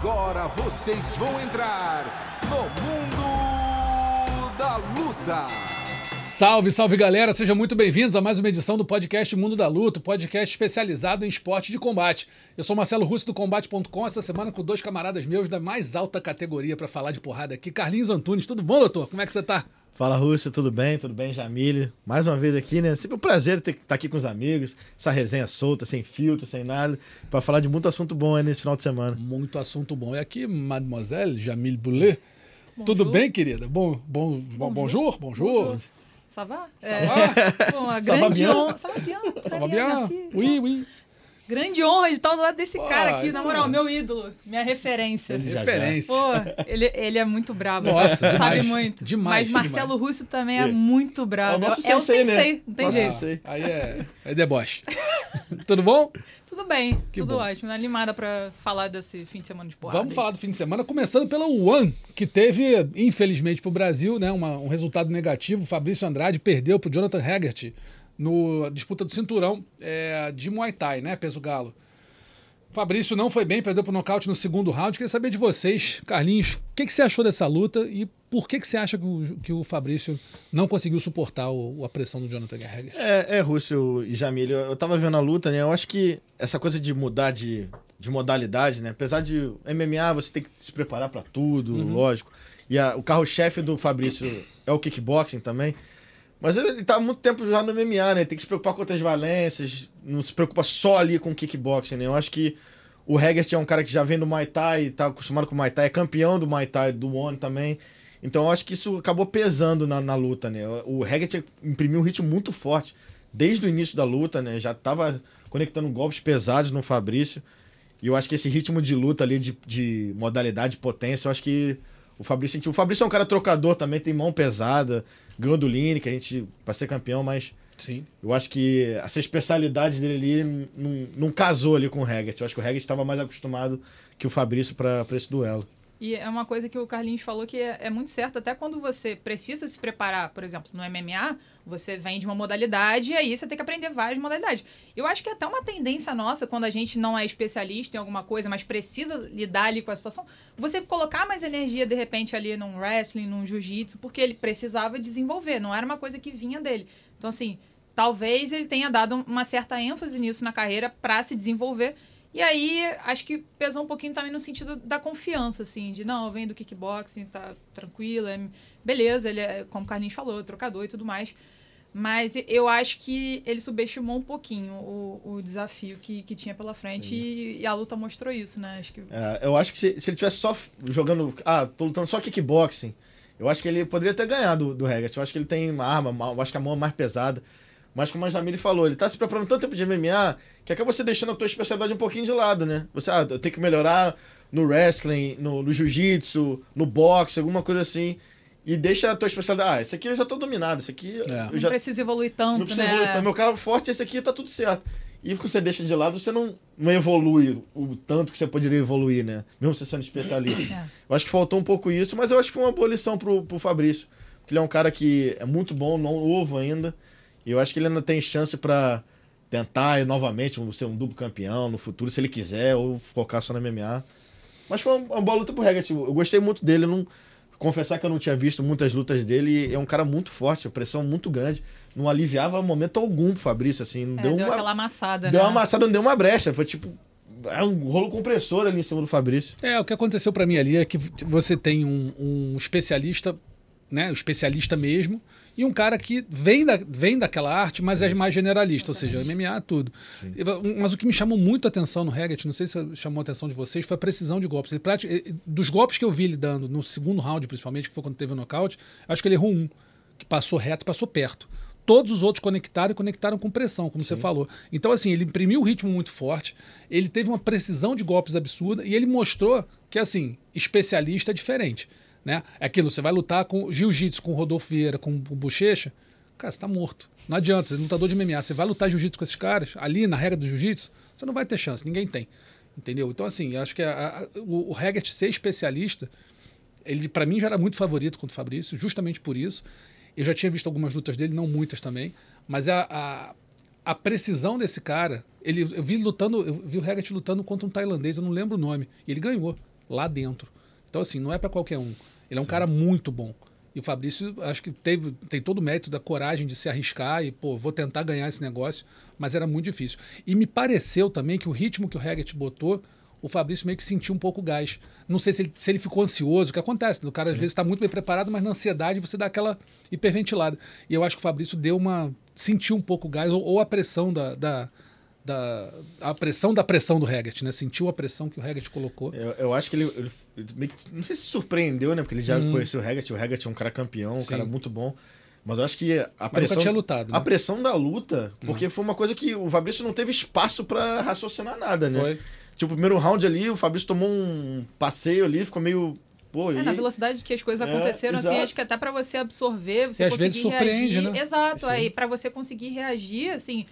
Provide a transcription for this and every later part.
Agora vocês vão entrar no Mundo da Luta. Salve, salve galera, sejam muito bem-vindos a mais uma edição do podcast Mundo da Luta, podcast especializado em esporte de combate. Eu sou Marcelo Russo do Combate.com, essa semana com dois camaradas meus da mais alta categoria para falar de porrada aqui. Carlinhos Antunes, tudo bom, doutor? Como é que você tá? Fala, Russo, tudo bem? Tudo bem, Jamile? Mais uma vez aqui, né? Sempre um prazer estar tá aqui com os amigos, essa resenha solta, sem filtro, sem nada, para falar de muito assunto bom aí nesse final de semana. Muito assunto bom. E aqui, mademoiselle Jamile Boulet. Tudo bem, querida? Bom, bom, bonjour, bonjour. bonjour. Ça va? Ça é, va? Bom, a grande honra. Ça va bien? Ça va bien? Oui, oui. Grande honra de estar do lado desse Pô, cara aqui, na moral, é. meu ídolo, minha referência. Ele referência. Pô, ele, ele é muito brabo. Nossa, sabe demais, muito. Demais. Mas Marcelo demais. Russo também é, é muito brabo. É o, é o sensei, né? não tem Nosso jeito. Sensei. Aí é, é deboche. Tudo bom? Tudo bem, Que tudo bom. ótimo. Animada pra falar desse fim de semana de porrada. Vamos aí. falar do fim de semana, começando pela One, que teve, infelizmente, para o Brasil, né, uma- um resultado negativo. O Fabrício Andrade perdeu para o Jonathan Haggerty no disputa do cinturão é, de Muay Thai, né, peso galo. Fabrício não foi bem, perdeu por nocaute no segundo round. Queria saber de vocês, Carlinhos, o que, que você achou dessa luta e por que, que você acha que o, que o Fabrício não conseguiu suportar o- a pressão do Jonathan Haggerty? É, é, Russo e Jamile, eu eu tava vendo a luta, né? Eu acho que essa coisa de mudar de, de modalidade, né? Apesar de MMA, você tem que se preparar pra tudo, lógico. E a- o carro-chefe do Fabrício é o kickboxing também. Mas ele tá há muito tempo já no MMA, né? Tem que se preocupar com outras valências, não se preocupa só ali com kickboxing, né? Eu acho que o Haggerty é um cara que já vem do Muay Thai, tá acostumado com o Muay Thai, é campeão do Muay Thai, do ONU também. Então eu acho que isso acabou pesando na, na luta, né? O Haggerty imprimiu um ritmo muito forte desde o início da luta, né? Já tava conectando golpes pesados no Fabrício. E eu acho que esse ritmo de luta ali, de, de modalidade, de potência, eu acho que o Fabrício sentiu. O Fabrício é um cara trocador também, tem mão pesada, ganhou do Line, que a gente vai ser campeão, mas Sim. eu acho que essa especialidade dele ali não, não casou ali com o Haggerty. Eu acho que o Haggerty estava mais acostumado que o Fabrício para esse duelo. E é uma coisa que o Carlinhos falou que é, é muito certo. Até quando você precisa se preparar, por exemplo, no MMA, você vem de uma modalidade e aí você tem que aprender várias modalidades. Eu acho que é até uma tendência nossa, quando a gente não é especialista em alguma coisa, mas precisa lidar ali com a situação, você colocar mais energia, de repente, ali num wrestling, num jiu-jitsu, porque ele precisava desenvolver, não era uma coisa que vinha dele. Então, assim, talvez ele tenha dado uma certa ênfase nisso na carreira para se desenvolver. E aí, acho que pesou um pouquinho também no sentido da confiança, assim, de não, eu venho do kickboxing, tá tranquilo, é- beleza, ele é, como o Carlinhos falou, trocador e tudo mais. Mas eu acho que ele subestimou um pouquinho o, o desafio que, que tinha pela frente e, e a luta mostrou isso, né? Acho que É, eu acho que se, se ele tivesse só jogando. Ah, tô lutando só kickboxing. Eu acho que ele poderia ter ganhado do, do. Eu acho que ele tem uma arma, eu acho que a mão é mais pesada. Mas como a Jamile falou, ele tá se preparando tanto tempo de MMA que acaba você deixando a tua especialidade um pouquinho de lado, né? Você, ah, eu tenho que melhorar no wrestling, no, no jiu-jitsu, no boxe, alguma coisa assim. E deixa a tua especialidade. Ah, esse aqui eu já tô dominado, esse aqui É. eu não já precisa evoluir não tanto, precisa né? evoluir. Então, meu carro forte, esse aqui tá tudo certo. E quando você deixa de lado, você não, não evolui o tanto que você poderia evoluir, né? Mesmo você sendo especialista. É. Eu acho que faltou um pouco isso, mas eu acho que foi uma boa lição pro, pro Fabrício. Porque ele é um cara que é muito bom, não novo ainda. E eu acho que ele ainda tem chance pra tentar novamente ser um duplo campeão no futuro, se ele quiser, ou focar só na MMA. Mas foi uma, boa luta pro Haggerty. Eu gostei muito dele. Eu não, confessar que eu não tinha visto muitas lutas dele. E é um cara muito forte, a pressão muito grande. Não aliviava momento algum pro Fabrício, assim. Não É, deu, deu uma, aquela amassada, deu né? uma amassada, não deu uma brecha. Foi tipo. É um rolo compressor ali em cima do Fabrício. É, o que aconteceu pra mim ali é que você tem um, um especialista, né, um especialista mesmo, e um cara que vem, da, vem daquela arte, mas é mais generalista, ou seja, MMA tudo. E- Mas o que me chamou muito a atenção no Haggerty, não sei se chamou a atenção de vocês, foi a precisão de golpes. Ele prati- eh, dos golpes que eu vi ele dando no segundo round, principalmente, que foi quando teve o nocaute, acho que ele errou um, que passou reto e passou perto. Todos os outros conectaram e conectaram com pressão, como você falou. Então, assim, ele imprimiu um ritmo muito forte, ele teve uma precisão de golpes absurda e ele mostrou que, assim, especialista é diferente. Né? É aquilo, você vai lutar com jiu-jitsu, com Rodolfo Vieira, com Bochecha, cara, você tá morto. Não adianta, você é lutador de MMA. Você vai lutar jiu-jitsu com esses caras, ali na regra do jiu-jitsu, você não vai ter chance, ninguém tem. Entendeu? Então, assim, acho que a- a- o, o ser especialista, ele para mim já era muito favorito contra o Fabrício, justamente por isso. Eu já tinha visto algumas lutas dele, não muitas também, mas a, a, a precisão desse cara, ele, eu vi lutando, eu vi o Haggerty lutando contra um tailandês, eu não lembro o nome, e ele ganhou. lá dentro. Então, assim, não é para qualquer um. Ele é um Sim. cara muito bom. E o Fabrício, acho que teve, tem todo o mérito da coragem de se arriscar e, pô, vou tentar ganhar esse negócio, mas era muito difícil. E me pareceu também que o ritmo que o Reget botou, o Fabrício meio que sentiu um pouco gás. Não sei se ele, se ele ficou ansioso, o que acontece, o cara às vezes está muito bem preparado, mas na ansiedade você dá aquela hiperventilada. E eu acho que o Fabrício deu uma. sentiu um pouco gás, ou, ou a pressão da, da da a pressão da pressão do Reget, né? Sentiu a pressão que o Reget colocou. Eu, eu acho que ele, ele, ele, não sei se surpreendeu, né? Porque ele já hum. conheceu o Reget, o Reget é um cara campeão, um Sim. cara muito bom. Mas eu acho que a pressão. tinha lutado, né? A pressão da luta, porque uhum. foi uma coisa que o Fabrício não teve espaço para raciocinar nada, né? Foi. Tipo, o primeiro round ali, o Fabrício tomou um passeio ali, ficou meio. Pô, é, e... na velocidade que as coisas é, aconteceram, assim, acho que até para você absorver, você e conseguir às vezes surpreende, reagir. Né? Exato, Sim. aí para você conseguir reagir, assim,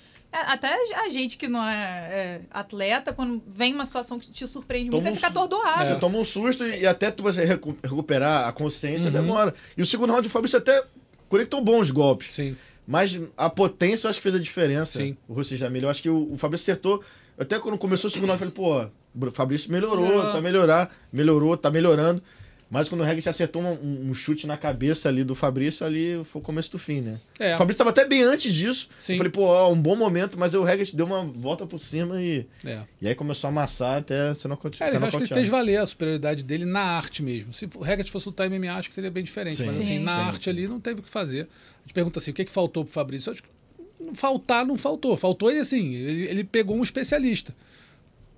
até a gente que não é, é, atleta, quando vem uma situação que te surpreende toma muito, você fica atordoado. É. Você toma um susto e até tu você recuperar a consciência uhum. demora. E o segundo round, o Fabrício até conectou bons golpes. Sim. Mas a potência eu acho que fez a diferença. Sim. O Rossi Jamil. Eu acho que o, o Fabrício acertou. Até quando começou o segundo round, eu falei, pô, o Fabrício melhorou, melhorou, tá melhorar, melhorou, tá melhorando. Mas quando o Regis acertou um, um, chute na cabeça ali do Fabrício, ali foi o começo do fim, né? É. O Fabrício estava até bem antes disso. Sim. Eu falei, pô, ó, um bom momento, mas o Regis deu uma volta por cima e. É. E aí começou a amassar até você não continuar. É, eu acho que ele fez valer a superioridade dele na arte mesmo. Se o Regis fosse lutar MMA, acho que seria bem diferente. Sim. Mas assim, sim, na sim, arte ali não teve o que fazer. A gente pergunta assim: o que, é que faltou pro Fabrício? Eu acho que faltar não faltou. Faltou ele assim, ele, ele pegou um especialista.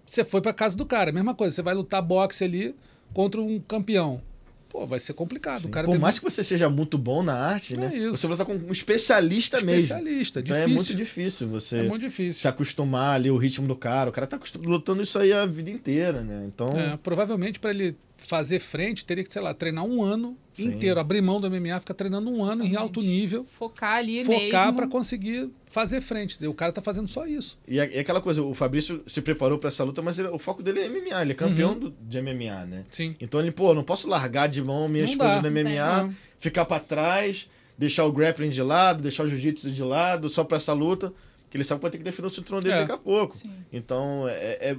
Você foi para casa do cara, mesma coisa, você vai lutar boxe ali contra um campeão pô, vai ser complicado. O cara Por mais que você seja muito bom na arte, é né? Isso. Você vai estar com um especialista, mesmo. Especialista, difícil. Então é muito difícil você é muito difícil. se acostumar ali o ritmo do cara. O cara tá lutando isso aí a vida inteira, né? Então. É, provavelmente para ele fazer frente, teria que, sei lá, treinar um ano Sim. inteiro, abrir mão do MMA, ficar treinando um Exatamente. ano em alto nível. Focar ali Focar para conseguir fazer frente. O cara tá fazendo só isso. E, é, aquela coisa, o Fabrício se preparou para essa luta, mas ele, o foco dele é MMA, ele é campeão uhum. do, de MMA, né? Sim. Então ele, pô, não posso largar de mão minhas não coisas do MMA, ficar para trás, deixar o grappling de lado, deixar o jiu-jitsu de lado, só para essa luta, que ele sabe que vai ter que definir o cinturão dele é. daqui a pouco. Sim. Então, é, é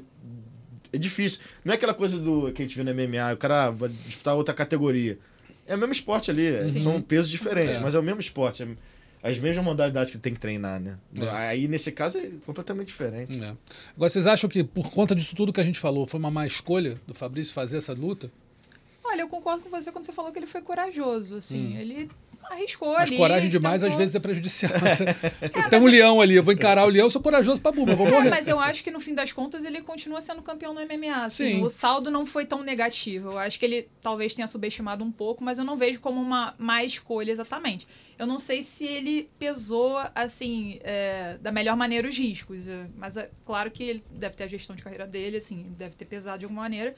é difícil. Não é aquela coisa do que a gente vê no MMA, o cara vai disputar outra categoria. É o mesmo esporte ali, é, Sim. são pesos diferentes, é. mas é o mesmo esporte. É as mesmas modalidades que tem que treinar, né? É. Aí, nesse caso, é completamente diferente. É. Agora, vocês acham que, por conta disso tudo que a gente falou, foi uma má escolha do Fabrício fazer essa luta? Olha, eu concordo com você quando você falou que ele foi corajoso, assim. Hum. Ele arriscou Mas ali. coragem demais tentou... às vezes é prejudicial. Você, é, tem um leão ali, eu vou encarar o leão, eu sou corajoso pra buma, vou é, morrer. mas eu acho que no fim das contas ele continua sendo campeão no MMA. Assim, Sim. O saldo não foi tão negativo. Eu acho que ele talvez tenha subestimado um pouco, mas eu não vejo como uma má escolha exatamente. Eu não sei se ele pesou, assim, é, da melhor maneira os riscos. É, mas é claro que ele deve ter a gestão de carreira dele, assim, deve ter pesado de alguma maneira.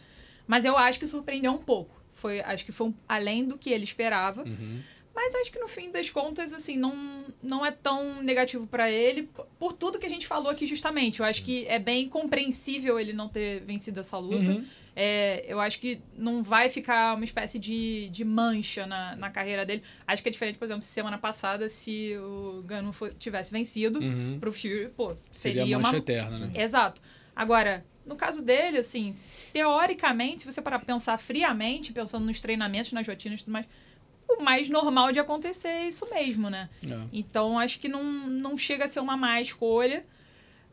Mas eu acho que surpreendeu um pouco. Foi, acho que foi um, além do que ele esperava. Uhum. Mas acho que no fim das contas, assim, não, não é tão negativo para ele, por tudo que a gente falou aqui justamente. Eu acho que é bem compreensível ele não ter vencido essa luta. Uhum. É, eu acho que não vai ficar uma espécie de, de mancha na, na carreira dele. Acho que é diferente, por exemplo, semana passada, se o Gano tivesse vencido uhum. pro Fury, pô, seria, seria mancha uma... eterna, né? Exato. Agora, no caso dele, assim, teoricamente, se você parar pra pensar friamente, pensando nos treinamentos, nas rotinas e tudo mais o mais normal de acontecer é isso mesmo, né? É. Então, acho que não, não chega a ser uma má escolha.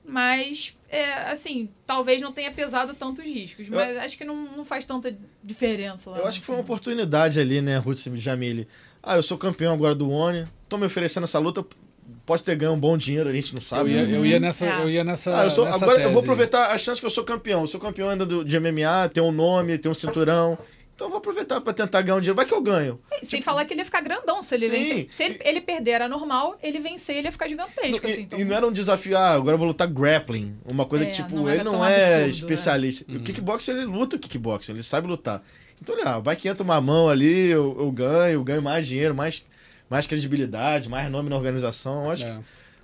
Mas, é, assim, talvez não tenha pesado tantos riscos. Mas eu, acho que não, não faz tanta diferença lá. Eu acho que foi uma oportunidade ali, né, Ruth Jamile? Ah, eu sou campeão agora do ONI. Tô me oferecendo essa luta. Pode ter ganho um bom dinheiro, a gente não sabe. Eu ia, eu ia nessa. É. Eu ia nessa, ah, eu sou, nessa agora tese. eu vou aproveitar a chance que eu sou campeão. Eu sou campeão ainda do, de MMA, tem um nome, tem um cinturão. Então eu vou aproveitar para tentar ganhar um dinheiro. Vai que eu ganho. É, sem tipo... falar que ele ia ficar grandão se ele Sim. vencer. Se ele, ele, perder era normal, ele vencer, ele ia ficar gigantesco. E, assim, então... e não era um desafio, ah, agora eu vou lutar grappling. Uma coisa é, que, tipo, não ele não é absurdo, especialista. É. O kickboxing, ele luta kickboxing, ele sabe lutar. Então, ah, vai que entra uma mão ali, eu, eu ganho, eu ganho mais dinheiro, mais, mais credibilidade, mais nome na organização. Eu acho é. que.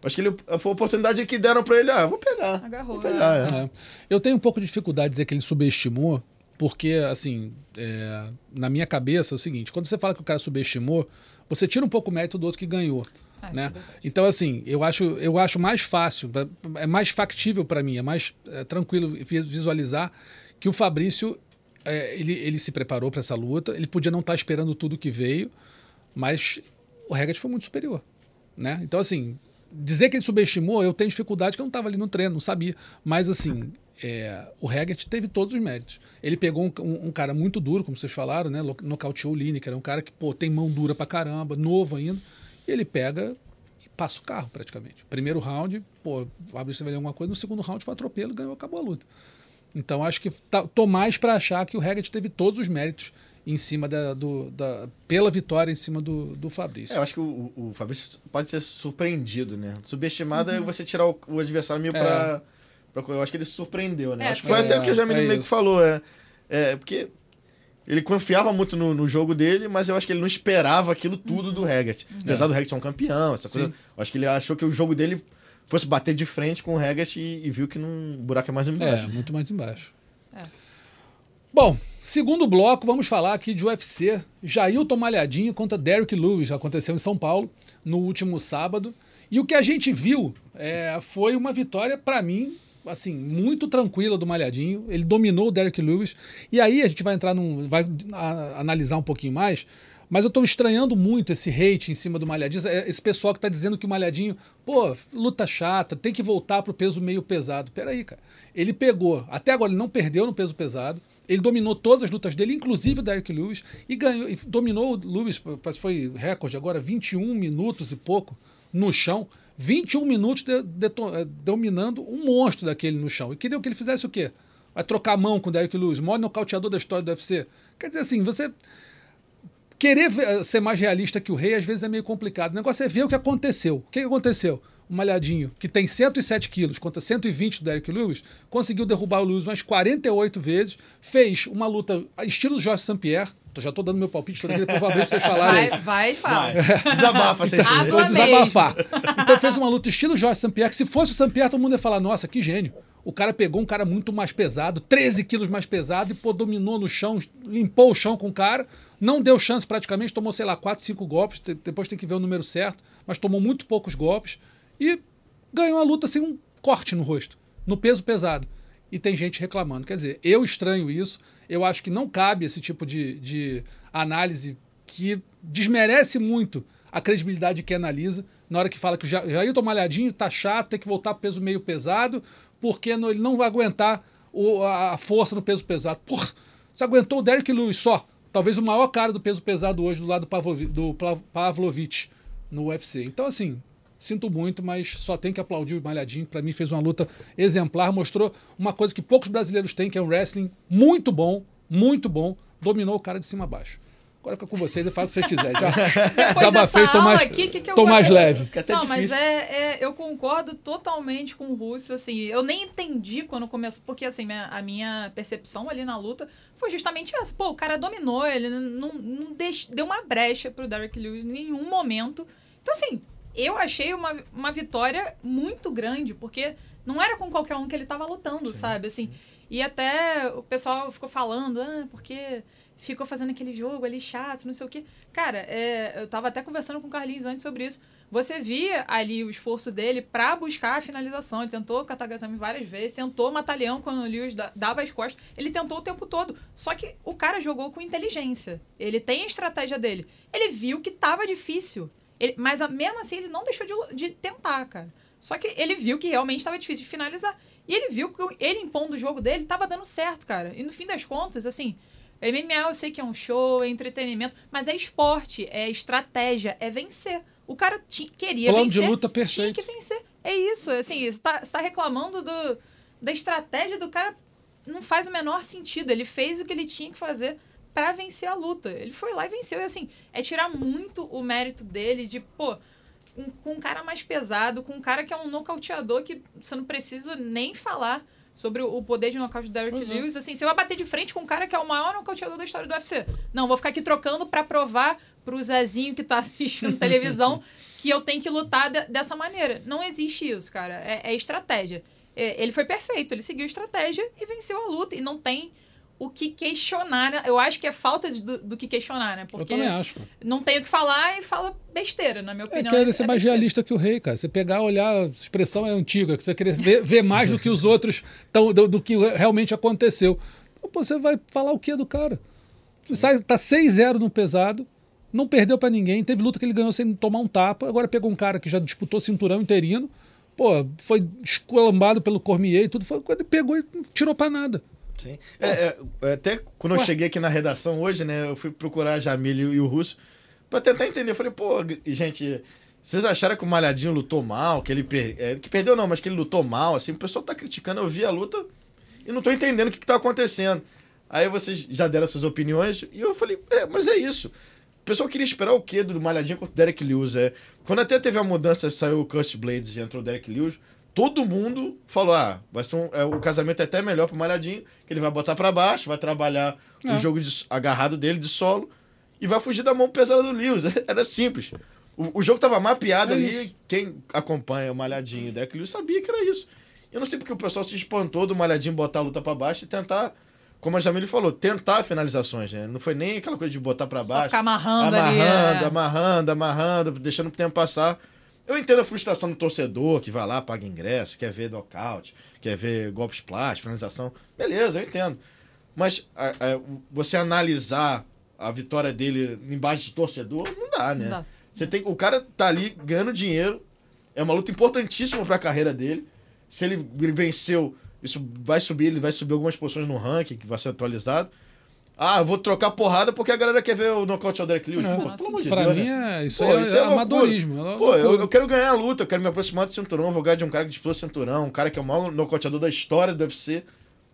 Acho que ele, foi a oportunidade que deram para ele. Ah, vou pegar. Agarrou. Vou pegar, é. É. Eu tenho um pouco de dificuldade de dizer que ele subestimou, porque, assim, é, na minha cabeça é o seguinte: quando você fala que o cara subestimou, você tira um pouco o mérito do outro que ganhou. Ah, né? É então, assim, eu acho, eu acho mais fácil, é mais factível para mim, é mais é, tranquilo visualizar que o Fabrício é, ele, ele se preparou para essa luta, ele podia não estar tá esperando tudo que veio, mas o Regat foi muito superior. Né? Então, assim, dizer que ele subestimou, eu tenho dificuldade que eu não estava ali no treino, não sabia. Mas, assim, é, o Regat teve todos os méritos. Ele pegou um, um, um, cara muito duro, como vocês falaram, né? Nocauteou o Lineker, é um cara que pô, tem mão dura pra caramba, novo ainda. E ele pega e passa o carro, praticamente. Primeiro round, pô, o Fabrício vai alguma coisa, no segundo round foi atropelo, ganhou, acabou a luta. Então acho que tá, tô mais para achar que o Regat teve todos os méritos em cima da, do, da pela vitória em cima do, do Fabrício. É, eu acho que o, o Fabrício pode ser surpreendido, né? Subestimado uhum. é você tirar o, o adversário meio é. para eu acho que ele se surpreendeu, né? É, acho que foi é, até o que o Jamil é meio que falou, é, é porque ele confiava muito no, no, jogo dele, mas eu acho que ele não esperava aquilo tudo uhum. do Regat. Uhum. Apesar do Regat ser um campeão, essa coisa, eu acho que ele achou que o jogo dele fosse bater de frente com o Regat e, e viu que não, o buraco é mais embaixo. É, muito mais embaixo. É. Bom, segundo bloco, vamos falar aqui de UFC. Jailton Malhadinho contra Derrick Lewis, aconteceu em São Paulo no último sábado. E o que a gente viu é, foi uma vitória, para mim, assim, muito tranquila do Malhadinho. Ele dominou o Derrick Lewis. E aí a gente vai entrar num. vai a, analisar um pouquinho mais. Mas eu estou estranhando muito esse hate em cima do Malhadinho. Esse pessoal que está dizendo que o Malhadinho, pô, luta chata, tem que voltar para o peso meio pesado. Peraí, cara. Ele pegou, até agora ele não perdeu no peso pesado. Ele dominou todas as lutas dele, inclusive o Derek Lewis, e ganhou, e dominou o Lewis, foi recorde agora, 21 minutos e pouco no chão. 21 minutos de, de, de, dominando um monstro daquele no chão. E queriam que ele fizesse o quê? Vai trocar a mão com o Derek Lewis, maior nocauteador da história do UFC. Quer dizer assim, você querer ser mais realista que o rei às vezes é meio complicado. O negócio é ver o que aconteceu. O que aconteceu? o Malhadinho, que tem 107 quilos contra 120 do Derek Lewis, conseguiu derrubar o Lewis umas 48 vezes, fez uma luta estilo Jorge St-Pierre, já tô dando meu palpite, tô depois vou abrir pra vocês falarem. Vai, vai, fala. Desabafa, então, Vou desabafar. Então fez uma luta estilo Jorge St-Pierre, que se fosse o St-Pierre, todo mundo ia falar, nossa, que gênio. O cara pegou um cara muito mais pesado, 13 quilos mais pesado, e pô, dominou no chão, limpou o chão com o cara, não deu chance praticamente, tomou, sei lá, 4, 5 golpes, depois tem que ver o número certo, mas tomou muito poucos golpes e ganhou a luta sem um corte no rosto, no peso pesado. E tem gente reclamando. Quer dizer, eu estranho isso, eu acho que não cabe esse tipo de, de análise que desmerece muito a credibilidade de quem analisa, na hora que fala que o Jair Malhadinho tá chato, tem que voltar pro peso meio pesado, porque não, ele não vai aguentar o, a força no peso pesado. Porra, você aguentou o Derek Lewis só, talvez o maior cara do peso pesado hoje do lado do Pavlovich no UFC. Então, assim, Sinto muito, mas só tem que aplaudir o Malhadinho. Para mim, fez uma luta exemplar. Mostrou uma coisa que poucos brasileiros têm, que é um wrestling muito bom, muito bom. Dominou o cara de cima a baixo. Agora fica com vocês e falo o que vocês quiserem. Já desabafei, tô mais, aqui, que que tô mais leve. Não, mas é, é, eu concordo totalmente com o Russo. Assim, eu nem entendi quando começou, porque assim, minha, a minha percepção ali na luta foi justamente essa. Pô, o cara dominou, ele não, não deix, deu uma brecha pro Derek Lewis em nenhum momento. Então, assim, eu achei uma, uma vitória muito grande, porque não era com qualquer um que ele estava lutando, sim, sabe? Assim, e até o pessoal ficou falando, ah, porque ficou fazendo aquele jogo ali chato, não sei o quê. Cara, é, eu tava até conversando com o Carlinhos antes sobre isso. Você via ali o esforço dele para buscar a finalização. Ele tentou Katagatame várias vezes, tentou matar Leão quando o Lewis dava as costas. Ele tentou o tempo todo. Só que o cara jogou com inteligência. Ele tem a estratégia dele. Ele viu que tava difícil. Ele, mas mesmo assim, ele não deixou de, de tentar, cara. Só que ele viu que realmente estava difícil de finalizar. E ele viu que ele impondo o jogo dele estava dando certo, cara. E no fim das contas, assim, MMA eu sei que é um show, é entretenimento, mas é esporte, é estratégia, é vencer. O cara queria Plano vencer. de luta perfeito. Tinha que vencer. É isso, assim, você está tá reclamando do, da estratégia do cara. Não faz o menor sentido. Ele fez o que ele tinha que fazer para vencer a luta. Ele foi lá e venceu. E assim, é tirar muito o mérito dele de, pô, um, com um cara mais pesado, com um cara que é um nocauteador que você não precisa nem falar sobre o poder de nocaute do Derrick uhum. Lewis. Assim, você vai bater de frente com um cara que é o maior nocauteador da história do UFC. Não, vou ficar aqui trocando para provar pro Zezinho que tá assistindo televisão que eu tenho que lutar de, dessa maneira. Não existe isso, cara. É, é estratégia. É, ele foi perfeito, ele seguiu a estratégia e venceu a luta. E não tem o que questionar. Né? Eu acho que é falta de, do, do, que questionar, né? Porque eu também acho. Não tem o que falar e fala besteira, na minha é, opinião. É querer ser é mais besteira. realista que o rei, cara. Você pegar, olhar, a expressão é antiga, que você querer ver, ver mais do que os outros, tão, do, do, que realmente aconteceu. Pô, você vai falar o que do cara? Você sai, tá 6-0 no pesado, não perdeu pra ninguém, teve luta que ele ganhou sem tomar um tapa, agora pegou um cara que já disputou cinturão interino, pô, foi esculambado pelo Cormier e tudo, foi, ele pegou e não tirou pra nada. Sim. É, é, até quando eu Ué. cheguei aqui na redação hoje, né, eu fui procurar a Jamile e o Russo pra tentar entender. Eu falei, pô, gente, vocês acharam que o Malhadinho lutou mal, que ele per... é, que perdeu não, mas que ele lutou mal, assim, o pessoal tá criticando, eu vi a luta e não tô entendendo o que, que tá acontecendo. Aí vocês já deram suas opiniões e eu falei, é, mas é isso. O pessoal queria esperar o quê do Malhadinho contra o Derek Lewis? É, quando até teve a mudança, saiu o Kurt Blades e entrou o Derek Lewis, todo mundo falou, ah, vai ser um, é, o casamento é até melhor pro Malhadinho, que ele vai botar pra baixo, vai trabalhar É. o jogo de- agarrado dele de solo e vai fugir da mão pesada do Lewis. Era simples. O, o jogo tava mapeado É ali, isso. quem acompanha o Malhadinho e o Derek Lewis sabia que era isso. Eu não sei porque o pessoal se espantou do Malhadinho botar a luta pra baixo e tentar, como a Jamile falou, tentar finalizações, né? Não foi nem aquela coisa de botar pra Só baixo. ficar amarrando, ali. amarrando, é. amarrando, amarrando, deixando o tempo passar. Eu entendo a frustração do torcedor que vai lá, paga ingresso, quer ver nocaute, quer ver golpes plásticos, finalização. Beleza, eu entendo. Mas a- a- você analisar a vitória dele embaixo de torcedor, não dá, né? Não dá. Você tem, o cara tá ali ganhando dinheiro. É uma luta importantíssima pra carreira dele. Se ele, ele venceu, isso vai subir, ele vai subir algumas posições no ranking que vai ser atualizado. Ah, eu vou trocar porrada porque a galera quer ver o nocaute ao Derek Lewis. É. Pô, pelo amor de Pra Deus, mim, né? é, isso Pô, é, isso é loucura. amadorismo. é Pô, eu, eu quero ganhar a luta, eu quero me aproximar do cinturão, vou ganhar de um cara que disputou cinturão, um cara que é o maior nocauteador da história do UFC.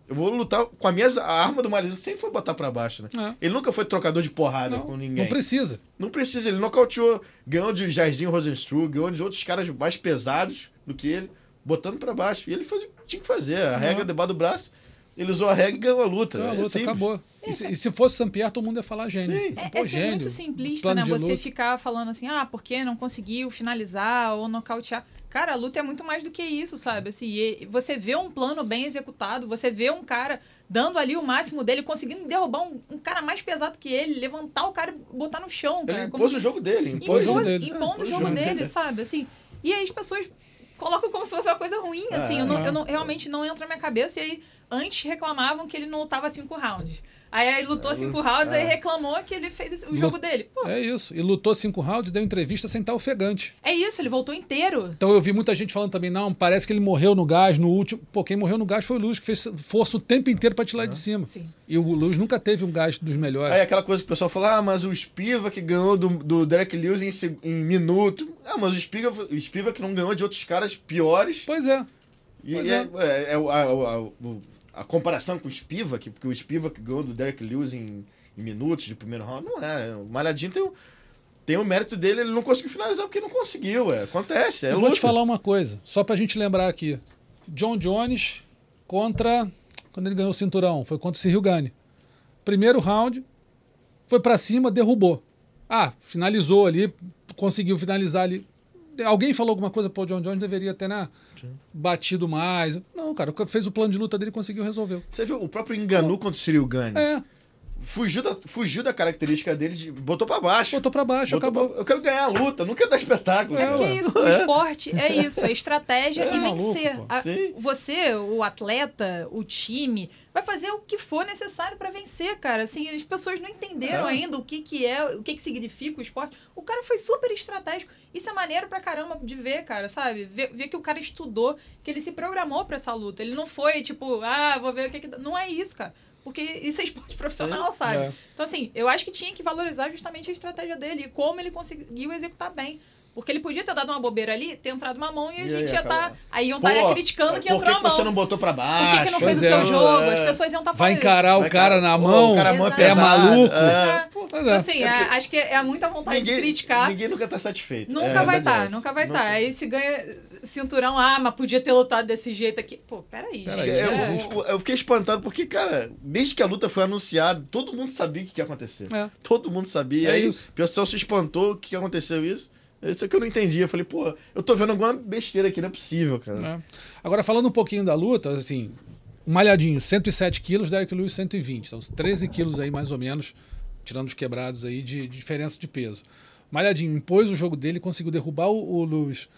Eu vou lutar com a minha a arma do marido, sempre foi botar pra baixo, né? É. Ele nunca foi trocador de porrada Não, com ninguém. não precisa. Não precisa, ele nocauteou, ganhou de Jairzinho Rosenstruck, ganhou de outros caras mais pesados do que ele, botando pra baixo. E ele fez o que tinha que fazer, a regra debaixo do braço. Ele usou a regra e ganhou a luta. Então, a É luta simples. acabou. E se, e se fosse Sampierre, todo mundo ia falar gênio. Sim. É, Pô, é ser gênio, muito simplista, né? Você luta. ficar falando assim, ah, porque não conseguiu finalizar ou nocautear. Cara, a luta é muito mais do que isso, sabe? Assim, e você vê um plano bem executado, você vê um cara dando ali o máximo dele, conseguindo derrubar um, um cara mais pesado que ele, levantar o cara e botar no chão, cara. Ele Como impôs se- o jogo dele. Impôs Impôs o jogo dele. É, impondo impôs o jogo dele, sabe? Assim, e aí as pessoas colocam como se fosse uma coisa ruim, assim. eu, não, é. eu não- realmente não entra na minha cabeça. E aí, antes reclamavam que ele não lutava cinco rounds. Aí, aí lutou cinco rounds, aí reclamou que ele fez esse- o jogo dele. Pô, É isso. E lutou cinco rounds, deu entrevista sem estar ofegante. é isso, ele voltou inteiro. Então eu vi muita gente falando também, não, parece que ele morreu no gás no último. Pô, quem morreu no gás foi o Luz, que fez força o tempo inteiro pra tirar de cima. Sim. E o Luz nunca teve um gás dos melhores. Aí aquela coisa que o pessoal fala, ah, mas o Spiva que ganhou do, do Derek Lewis em, em minuto. Ah, mas o Spiva, o Spiva que não ganhou de outros caras piores. Pois é. E Pois é, é, é o- a, comparação com o Spiva, que, porque o Spiva que ganhou do Derek Lewis em, em minutos de primeiro round, não é. O Malhadinho tem o, tem o mérito dele, ele não conseguiu finalizar porque não conseguiu. É, acontece, é eu vou te luta. falar uma coisa, só pra gente lembrar aqui. John Jones contra. Quando ele ganhou o cinturão, foi contra o Cyril Gane. Primeiro round, foi pra cima, derrubou. Ah, finalizou ali, conseguiu finalizar ali. Alguém falou alguma coisa, pô, John Jones deveria ter, né? Batido mais. Não, cara, fez o plano de luta dele e conseguiu resolver. Você viu o próprio Enganu contra o Cyril Gane. É, Fugiu, da, fugiu da característica dele, de, botou pra baixo. botou pra baixo, Botou acabou. pra- eu quero ganhar a luta, não quero dar espetáculo. É porque é isso, o esporte é isso, é estratégia É e maluco, vencer. pô. A- você, o atleta, o time, vai fazer o que for necessário pra vencer, cara. Assim, as pessoas não entenderam É. ainda o que, que é, o que, que significa o esporte. O cara foi super estratégico. Isso é maneiro pra caramba de ver, cara, sabe? Ver, ver que o cara estudou, que ele se programou pra essa luta. Ele não foi tipo, ah, vou ver o que que. Não é isso, cara. Porque isso é esporte profissional, sabe? É. Então, assim, eu acho que tinha que valorizar justamente a estratégia dele e como ele conseguiu executar bem. Porque ele podia ter dado uma bobeira ali, ter entrado uma mão e a E aí, gente ia estar. acabou. aí iam estar criticando que por entrou que, a que mão. você não botou pra Por baixo? que, que não fez Pois o é. seu jogo? É. As pessoas iam estar falando Vai isso. encarar o Vai, cara na Pô, mão. O cara mão é pesado. É maluco. É. Então, é. assim, É é- acho que é muita vontade Ninguém, de criticar. ninguém nunca tá satisfeito. Nunca É, vai verdade estar, é nunca vai estar. Aí se ganha cinturão, ah, mas podia ter lutado desse jeito aqui. Pô, peraí, Peraí, gente. É, É. eu, eu fiquei espantado porque, cara, desde que a luta foi anunciada, todo mundo sabia o que ia acontecer. É. Todo mundo sabia. É aí isso. o pessoal se espantou, o que aconteceu isso? Isso é que eu não entendi. Eu falei, pô, eu tô vendo alguma besteira aqui, não é possível, cara. É. Agora, falando um pouquinho da luta, assim, Malhadinho, 107 quilos, Derek Lewis 120. Então, 13 quilos aí, mais ou menos, tirando os quebrados aí, de, de diferença de peso. Malhadinho impôs o jogo dele, conseguiu derrubar o, o Lewis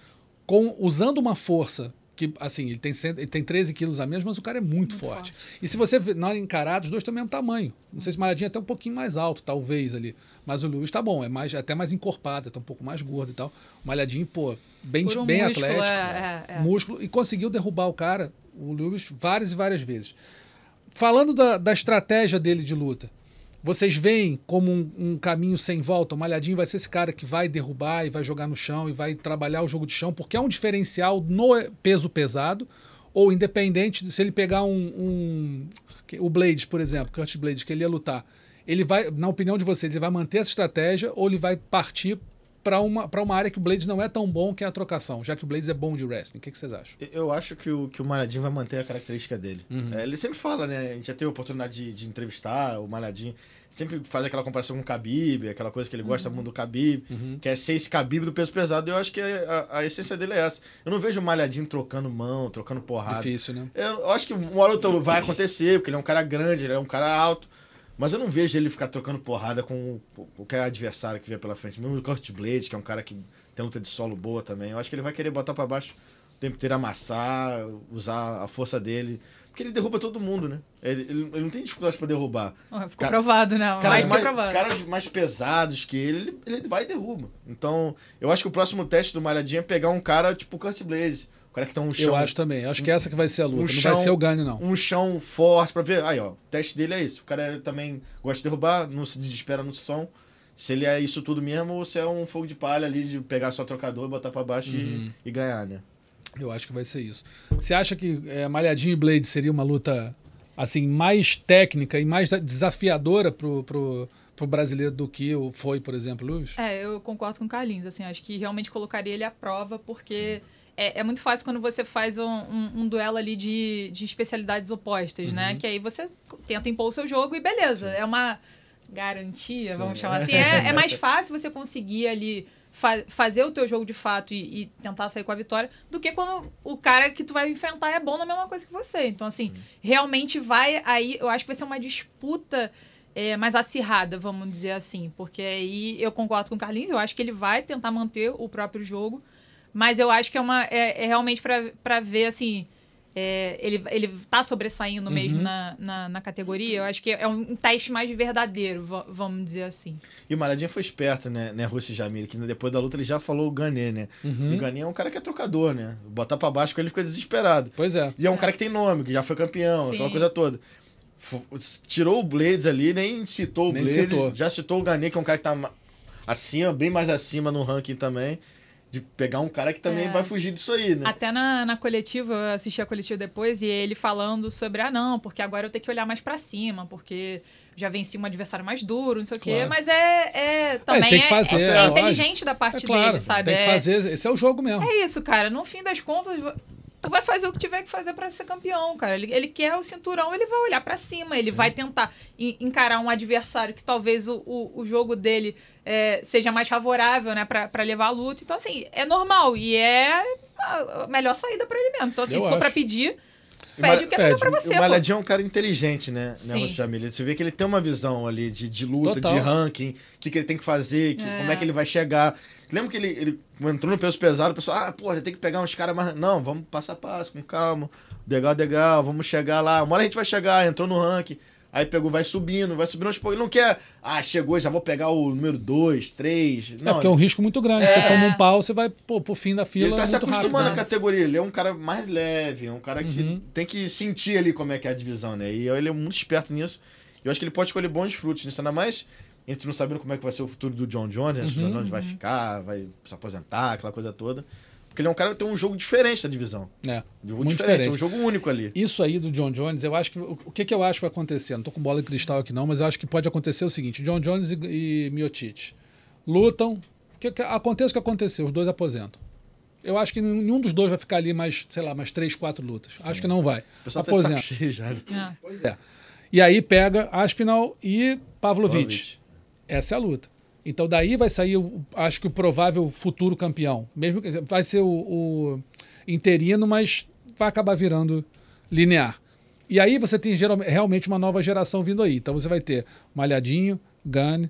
com, usando uma força que, assim, ele tem, cento, ele tem 13 quilos a menos, mas o cara é muito, muito forte. forte. E se você vê, na hora encarado, os dois têm o mesmo tamanho. Não sei se o Malhadinho é até um pouquinho mais alto, talvez, ali. Mas o Lewis tá bom, é mais, é até mais encorpado, tá um pouco mais gordo e tal. O Malhadinho, pô, bem, um bem músculo, atlético, é, é, é. músculo, e conseguiu derrubar o cara, o Lewis, várias e várias vezes. Falando da, da estratégia dele de luta, vocês veem como um, um, caminho sem volta? O Malhadinho vai ser esse cara que vai derrubar e vai jogar no chão e vai trabalhar o jogo de chão, porque é um diferencial no peso pesado, ou independente de se ele pegar um, um o Blades, por exemplo, Curtis Blades, que ele ia lutar, ele vai, na opinião de vocês, ele vai manter essa estratégia ou ele vai partir para uma, uma área que o Blades não é tão bom, que é a trocação, já que o Blades é bom de wrestling. O que, que vocês acham? Eu acho que o, que o Malhadinho vai manter a característica dele. Uhum. É, ele sempre fala, né? A gente já teve a oportunidade de, de entrevistar o Malhadinho. Sempre faz aquela comparação com o Khabib, aquela coisa que ele gosta uhum. muito do Khabib, uhum. que é ser esse Khabib do peso pesado. Eu acho que a, a, essência dele é essa. Eu não vejo o Malhadinho trocando mão, trocando porrada. Difícil, né? Eu, eu acho que uma hora vai acontecer, porque ele é um cara grande, ele é um cara alto. Mas eu não vejo ele ficar trocando porrada com qualquer adversário que vier pela frente. Mesmo o Kurt Blade, que é um cara que tem luta de solo boa também. Eu acho que ele vai querer botar para baixo o tempo inteiro, amassar, usar a força dele. Porque ele derruba todo mundo, né? Ele, ele, ele não tem dificuldade para derrubar. Ficou provado, né? Caras mais, mais, caras mais pesados que ele, ele, ele vai e derruba. Então, eu acho que o próximo teste do Malhadinha é pegar um cara tipo o Kurt Blaze cara que tem um chão. Eu acho também. Acho que essa que vai ser a luta. Um não chão, vai ser o Gane, não. Um chão forte pra ver. Aí, ó. O teste dele é isso. O cara também gosta de derrubar, não se desespera no som. Se ele é isso tudo mesmo, ou se é um fogo de palha ali de pegar só trocador, botar pra baixo uhum. e, e, ganhar, né? Eu acho que vai ser isso. Você acha que é, Malhadinho e Blade seria uma luta assim mais técnica e mais desafiadora pro, pro, pro brasileiro do que foi, por exemplo, Luz? É, eu concordo com o Carlinhos. Assim, acho que realmente colocaria ele à prova, porque. Sim é, é, muito fácil quando você faz um, um, um duelo ali de, de especialidades opostas, né? uhum. né? Que aí você tenta impor o seu jogo e beleza. Sim. É uma garantia, Sim. vamos chamar assim. É, é, mais fácil você conseguir ali fa fazer o teu jogo de fato e, e, tentar sair com a vitória do que quando o cara que tu vai enfrentar é bom na mesma coisa que você. Então, assim, Sim. realmente vai aí... Eu acho que vai ser uma disputa... É, mais acirrada, vamos dizer assim. Porque aí eu concordo com o Carlinhos, eu acho que ele vai tentar manter o próprio jogo, mas eu acho que é, uma, é, é realmente para ver, assim, é, ele, ele tá sobressaindo uhum. mesmo na, na, na, categoria. Eu acho que é um teste mais verdadeiro, vamos dizer assim. E o Maradinha foi esperto, né, né Rússia Jamir? Que depois da luta ele já falou o Gané, né? Uhum. O Gané é um cara que é trocador, né? Botar pra baixo com ele fica desesperado. Pois é. E é um é. cara que tem nome, que já foi campeão, Sim. aquela coisa toda. Tirou o Blades ali, nem citou o nem Blades. Citou. Já citou o Gané, que é um cara que tá acima, bem mais acima no ranking também de pegar um cara que também é. vai fugir disso aí, né? Até na, na coletiva, eu assisti a coletiva depois e ele falando sobre, ah, não, porque agora eu tenho que olhar mais para cima, porque já venci um adversário mais duro, não sei claro. o quê. Mas é, é também é, tem que fazer, é, é, é inteligente da parte claro, dele, sabe? Tem que é fazer, esse é o jogo mesmo. É isso, cara. No fim das contas, tu vai fazer o que tiver que fazer para ser campeão, cara. Ele, ele quer o cinturão, ele vai olhar para cima, ele Sim. vai tentar encarar um adversário que talvez o, o, o jogo dele é, seja mais favorável, né, para levar a luta. Então, assim, é normal e é a melhor saída para ele mesmo. Então, assim, Eu se for para pedir. Pede o que é melhor pra você. O Malhadinho é um cara inteligente, né? né Jamile? Você vê que ele tem uma visão ali de, de luta, Total. de ranking, o que, que ele tem que fazer, que, é. como é que ele vai chegar. Lembra que ele, ele entrou no peso pesado, o pessoal, ah, pô, já tem que pegar uns caras mais. Não, vamos passo a passo, com calma, degrau a degrau, vamos chegar lá. Uma hora a gente vai chegar, entrou no ranking. Aí pegou, vai subindo, vai subindo. Tipo, ele não quer, ah, chegou, já vou pegar o número 2, 3. É, porque é um risco muito grande. É... Você toma um pau, você vai pô, pro fim da fila. Ele tá se acostumando à categoria. Ele é um cara mais leve, é um cara que uhum. tem que sentir ali como é que é a divisão, né? E ele é muito esperto nisso. Eu acho que ele pode escolher bons frutos nisso, ainda mais a gente não sabendo como é que vai ser o futuro do John Jones, né? Se o John uhum, Jones vai ficar, vai se aposentar, aquela coisa toda. Porque ele é um cara que tem um jogo diferente da divisão. É. Um jogo muito diferente, diferente. um jogo único ali. Isso aí do John Jones, eu acho que. O que, que eu acho que vai acontecer? Não tô com bola de cristal aqui, não, mas eu acho que pode acontecer o seguinte: John Jones e, e Miotite lutam. Que, que, aconteça o que aconteceu, os dois aposentam. Eu acho que nenhum dos dois vai ficar ali mais, sei lá, mais três, quatro lutas. Sim. Acho que não vai. O pessoal tá Aposenta. Tá já. Né? É. Pois é. E aí pega Aspinal e Pavlovich. Pavlovich. Essa é a luta. Então daí vai sair, acho que o provável futuro campeão. Mesmo que vai ser o, o interino, mas vai acabar virando linear. E aí você tem geral, realmente uma nova geração vindo aí. Então você vai ter Malhadinho, Gunn,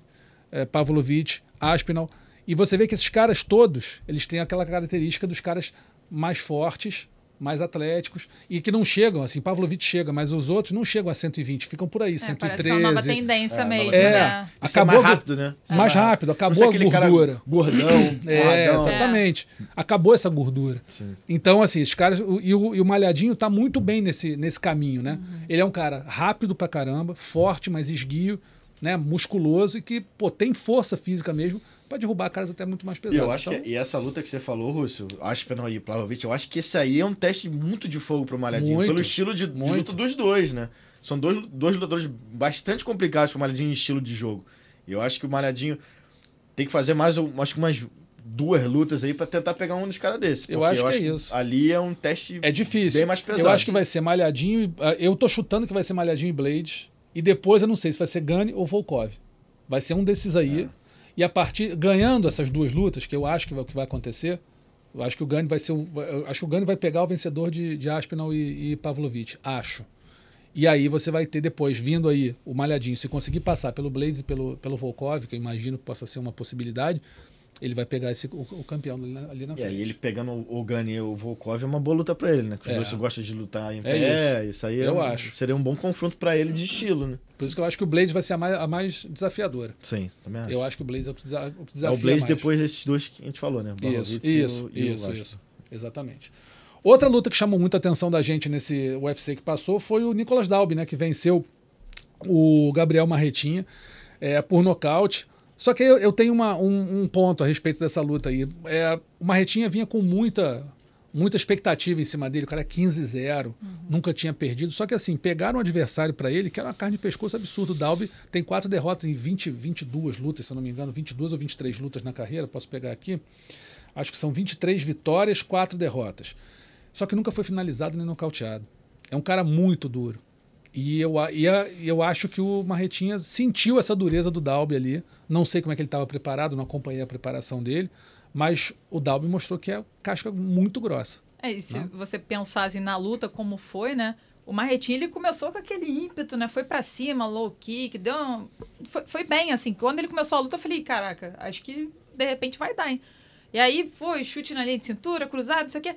eh, Pavlovich, Aspinall. E você vê que esses caras todos, eles têm aquela característica dos caras mais fortes, mais atléticos e que não chegam, assim, Pavlovich chega, mas os outros não chegam a 120, ficam por aí, É, 113. parece que é uma nova tendência É, mesmo, nova É. né? É Acabou mais rápido, né? É mais rápido, acabou ser a gordura. gordão, É, exatamente. Acabou essa gordura. Sim. Então, assim, esses caras. E o, e o Malhadinho tá muito bem nesse, nesse caminho, né? Ele é um cara rápido pra caramba, forte, mas esguio, né? Musculoso e que, pô, tem força física mesmo pra derrubar caras até muito mais pesados. eu acho Então, que e essa luta que você falou, Russo, Aspinall e Plavovich, eu acho que esse aí é um teste muito de fogo pro Malhadinho, Muito, pelo estilo de, de luta dos dois, né? São dois, dois lutadores bastante complicados pro Malhadinho em estilo de jogo. E eu acho que o Malhadinho tem que fazer mais, acho que umas duas lutas aí pra tentar pegar um dos caras desses. Eu acho que é isso. Ali é um teste é difícil. bem mais pesado. Eu acho que vai ser Malhadinho. e- ah, Eu tô chutando que vai ser Malhadinho e Blade. E depois eu não sei se vai ser Gane ou Volkov. Vai ser um desses aí. É. E a partir. Ganhando essas duas lutas, que eu acho que é o que vai acontecer. Eu acho que o Gane vai ser. O, acho que o Gane vai pegar o vencedor de, de Aspinall e, e Pavlovich. Acho. E aí você vai ter depois, vindo aí, o Malhadinho, se conseguir passar pelo Blades e pelo, pelo Volkov, que eu imagino que possa ser uma possibilidade, ele vai pegar esse, o, o campeão ali na, ali na E frente. aí ele pegando o Gani e o Volkov é uma boa luta pra ele, né? Que os É. dois gostam de lutar em É pé. isso. aí é Eu um- acho. seria um bom confronto pra ele de estilo, né? Por isso que eu acho que o Blades vai ser a mais, a mais desafiadora. Sim, também acho. Eu acho que o Blaze é o que desa- o que É desafia o Blaze depois desses dois que a gente falou, né? O Isso, Blachowicz e o- isso, e o isso, isso. Exatamente. Outra luta que chamou muita atenção da gente nesse UFC que passou foi o Nicolas Dalby, né? Que venceu o Gabriel Marretinha é, por nocaute. Só que eu, eu tenho uma- um, um ponto a respeito dessa luta aí. É, o Marretinha vinha com muita, muita expectativa em cima dele. O cara é 15-0, nunca tinha perdido. Só que assim, pegaram um adversário para ele que era uma carne de pescoço absurdo. O Dalby tem quatro derrotas em 20, 22 lutas, se eu não me engano, 22 ou 23 lutas na carreira. Posso pegar aqui. Acho que são 23 vitórias, 4 derrotas. Só que nunca foi finalizado nem nocauteado. É um cara muito duro. E eu, e a- eu acho que o Marretinha sentiu essa dureza do Dalby ali. Não sei como é que ele estava preparado, não acompanhei a preparação dele. Mas o Dalby mostrou que é casca muito grossa. É, e se Né? você pensasse na luta como foi, né? O Marretinho, ele começou com aquele ímpeto, né? Foi pra cima, low kick, deu um... foi, foi bem, assim. Quando ele começou a luta, eu falei, caraca, acho que de repente vai dar, hein? E aí foi chute na linha de cintura, cruzado, não sei o quê.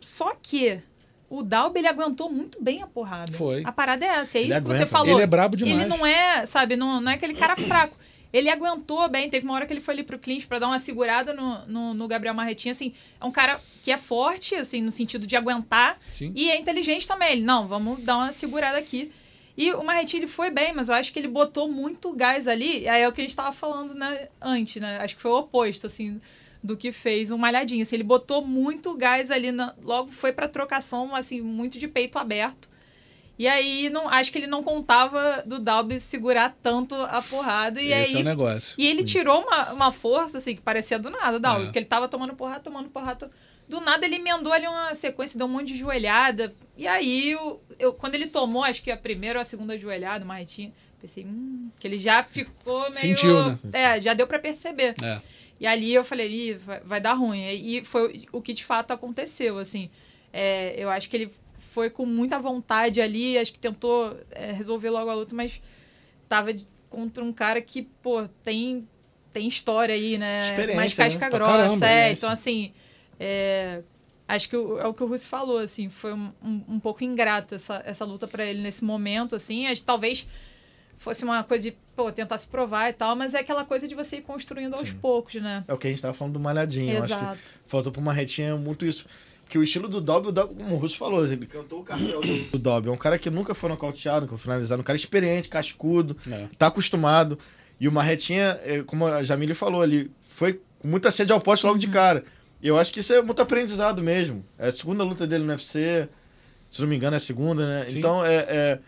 Só que o Dalby, ele aguentou muito bem a porrada. Foi. A parada é essa, é Ele isso que você aguenta. falou. Ele é brabo demais. Ele não é, sabe, não, não é aquele cara fraco. Ele aguentou bem. Teve uma hora que ele foi ali pro clinch pra dar uma segurada no, no, no Gabriel Marretinha. Assim, é um cara que é forte, assim, no sentido de aguentar. Sim. E é inteligente também. Ele, não, vamos dar uma segurada aqui. E o Marretinha, ele foi bem, mas eu acho que ele botou muito gás ali. Aí é o que a gente tava falando né, antes, né? Acho que foi o oposto, assim, do que fez o Malhadinho. Assim, ele botou muito gás ali, na- logo foi pra trocação, assim, muito de peito aberto. E aí, não, acho que ele não contava do Dalby segurar tanto a porrada. E Esse aí, é o negócio. e ele tirou uma, uma força, assim, que parecia do nada, Dalby. É. Porque ele tava tomando porrada, tomando porrada. Do nada ele emendou ali uma sequência, deu um monte de joelhada. E aí, eu, eu- quando ele tomou, acho que a primeira ou a segunda joelhada, o Marretinha, pensei, hum, que ele já ficou meio... Sentiu, né? É, já deu pra perceber. É. E ali eu falei, Ih, vai, vai dar ruim. E foi o que de fato aconteceu, assim. É, eu acho que ele foi com muita vontade ali, acho que tentou é, resolver logo a luta, mas tava contra um cara que, pô, tem, tem história aí, né? Experiência, Mais casca né? Grossa, caramba, é. Então, assim, é, acho que o- é o que o Russo falou, assim, foi um, um, um pouco ingrata essa, essa luta pra ele nesse momento, assim. Acho, que talvez fosse uma coisa de, pô, tentar se provar e tal, mas é aquela coisa de você ir construindo aos poucos, né? É o que a gente tava falando do Malhadinho. Eu acho Exato. que faltou pra uma retinha muito isso. Porque o estilo do Dobby, o Dobby, como o Russo falou, ele cantou o cartel do, do Dobby. É um cara que nunca foi nocauteado, nunca foi finalizado. Um cara experiente, cascudo, É. tá acostumado. E o Marretinha, é, como a Jamile falou ali, foi com muita sede ao poste logo de cara. E eu acho que isso é muito aprendizado mesmo. É a segunda luta dele no UFC. Se não me engano, é a segunda, né? Sim. Então é. é,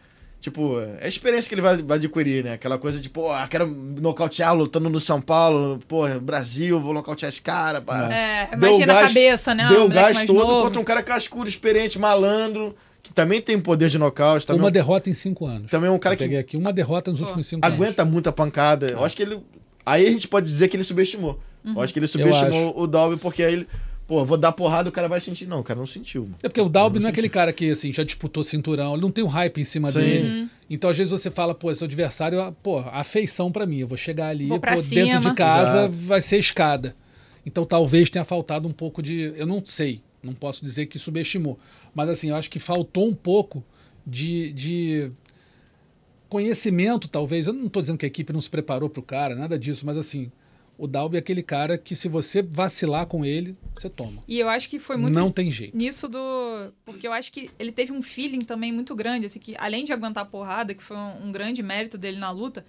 Tipo, é a experiência que ele vai, vai adquirir, né? Aquela coisa de, pô, ah, quero nocautear lutando no São Paulo, pô, Brasil, vou nocautear esse cara. pá. É, Deu imagina gás- a cabeça, né? Deu o gás todo novo. contra um cara cascudo, experiente, malandro, que também tem poder de nocaute. Também, Uma derrota em cinco anos. também é um cara Eu peguei que aqui uma derrota nos Pô, últimos cinco anos. aguenta muita pancada. Eu acho que ele. Aí a gente pode dizer que ele subestimou. Eu acho que ele subestimou o Dalby, porque aí ele. Pô, vou dar porrada, o cara vai sentir. Não, o cara não sentiu. Mano. É porque o Dalby não é aquele cara que assim, já disputou cinturão, ele não tem um hype em cima Sim. dele. Então, às vezes, você fala, pô, seu adversário, pô, afeição pra mim. Eu vou chegar ali, Vou pô, dentro cima. de casa Exato. vai ser escada. Então talvez tenha faltado um pouco de. Eu não sei. Não posso dizer que subestimou. Mas assim, eu acho que faltou um pouco de, de conhecimento, talvez. Eu não estou dizendo que a equipe não se preparou para o cara, nada disso, mas assim, o Dalby é aquele cara que se você vacilar com ele, você toma. E eu acho que foi muito Não tem jeito. nisso do. Porque eu acho que ele teve um feeling também muito grande, assim, que além de aguentar a porrada, que foi um, um grande mérito dele na luta,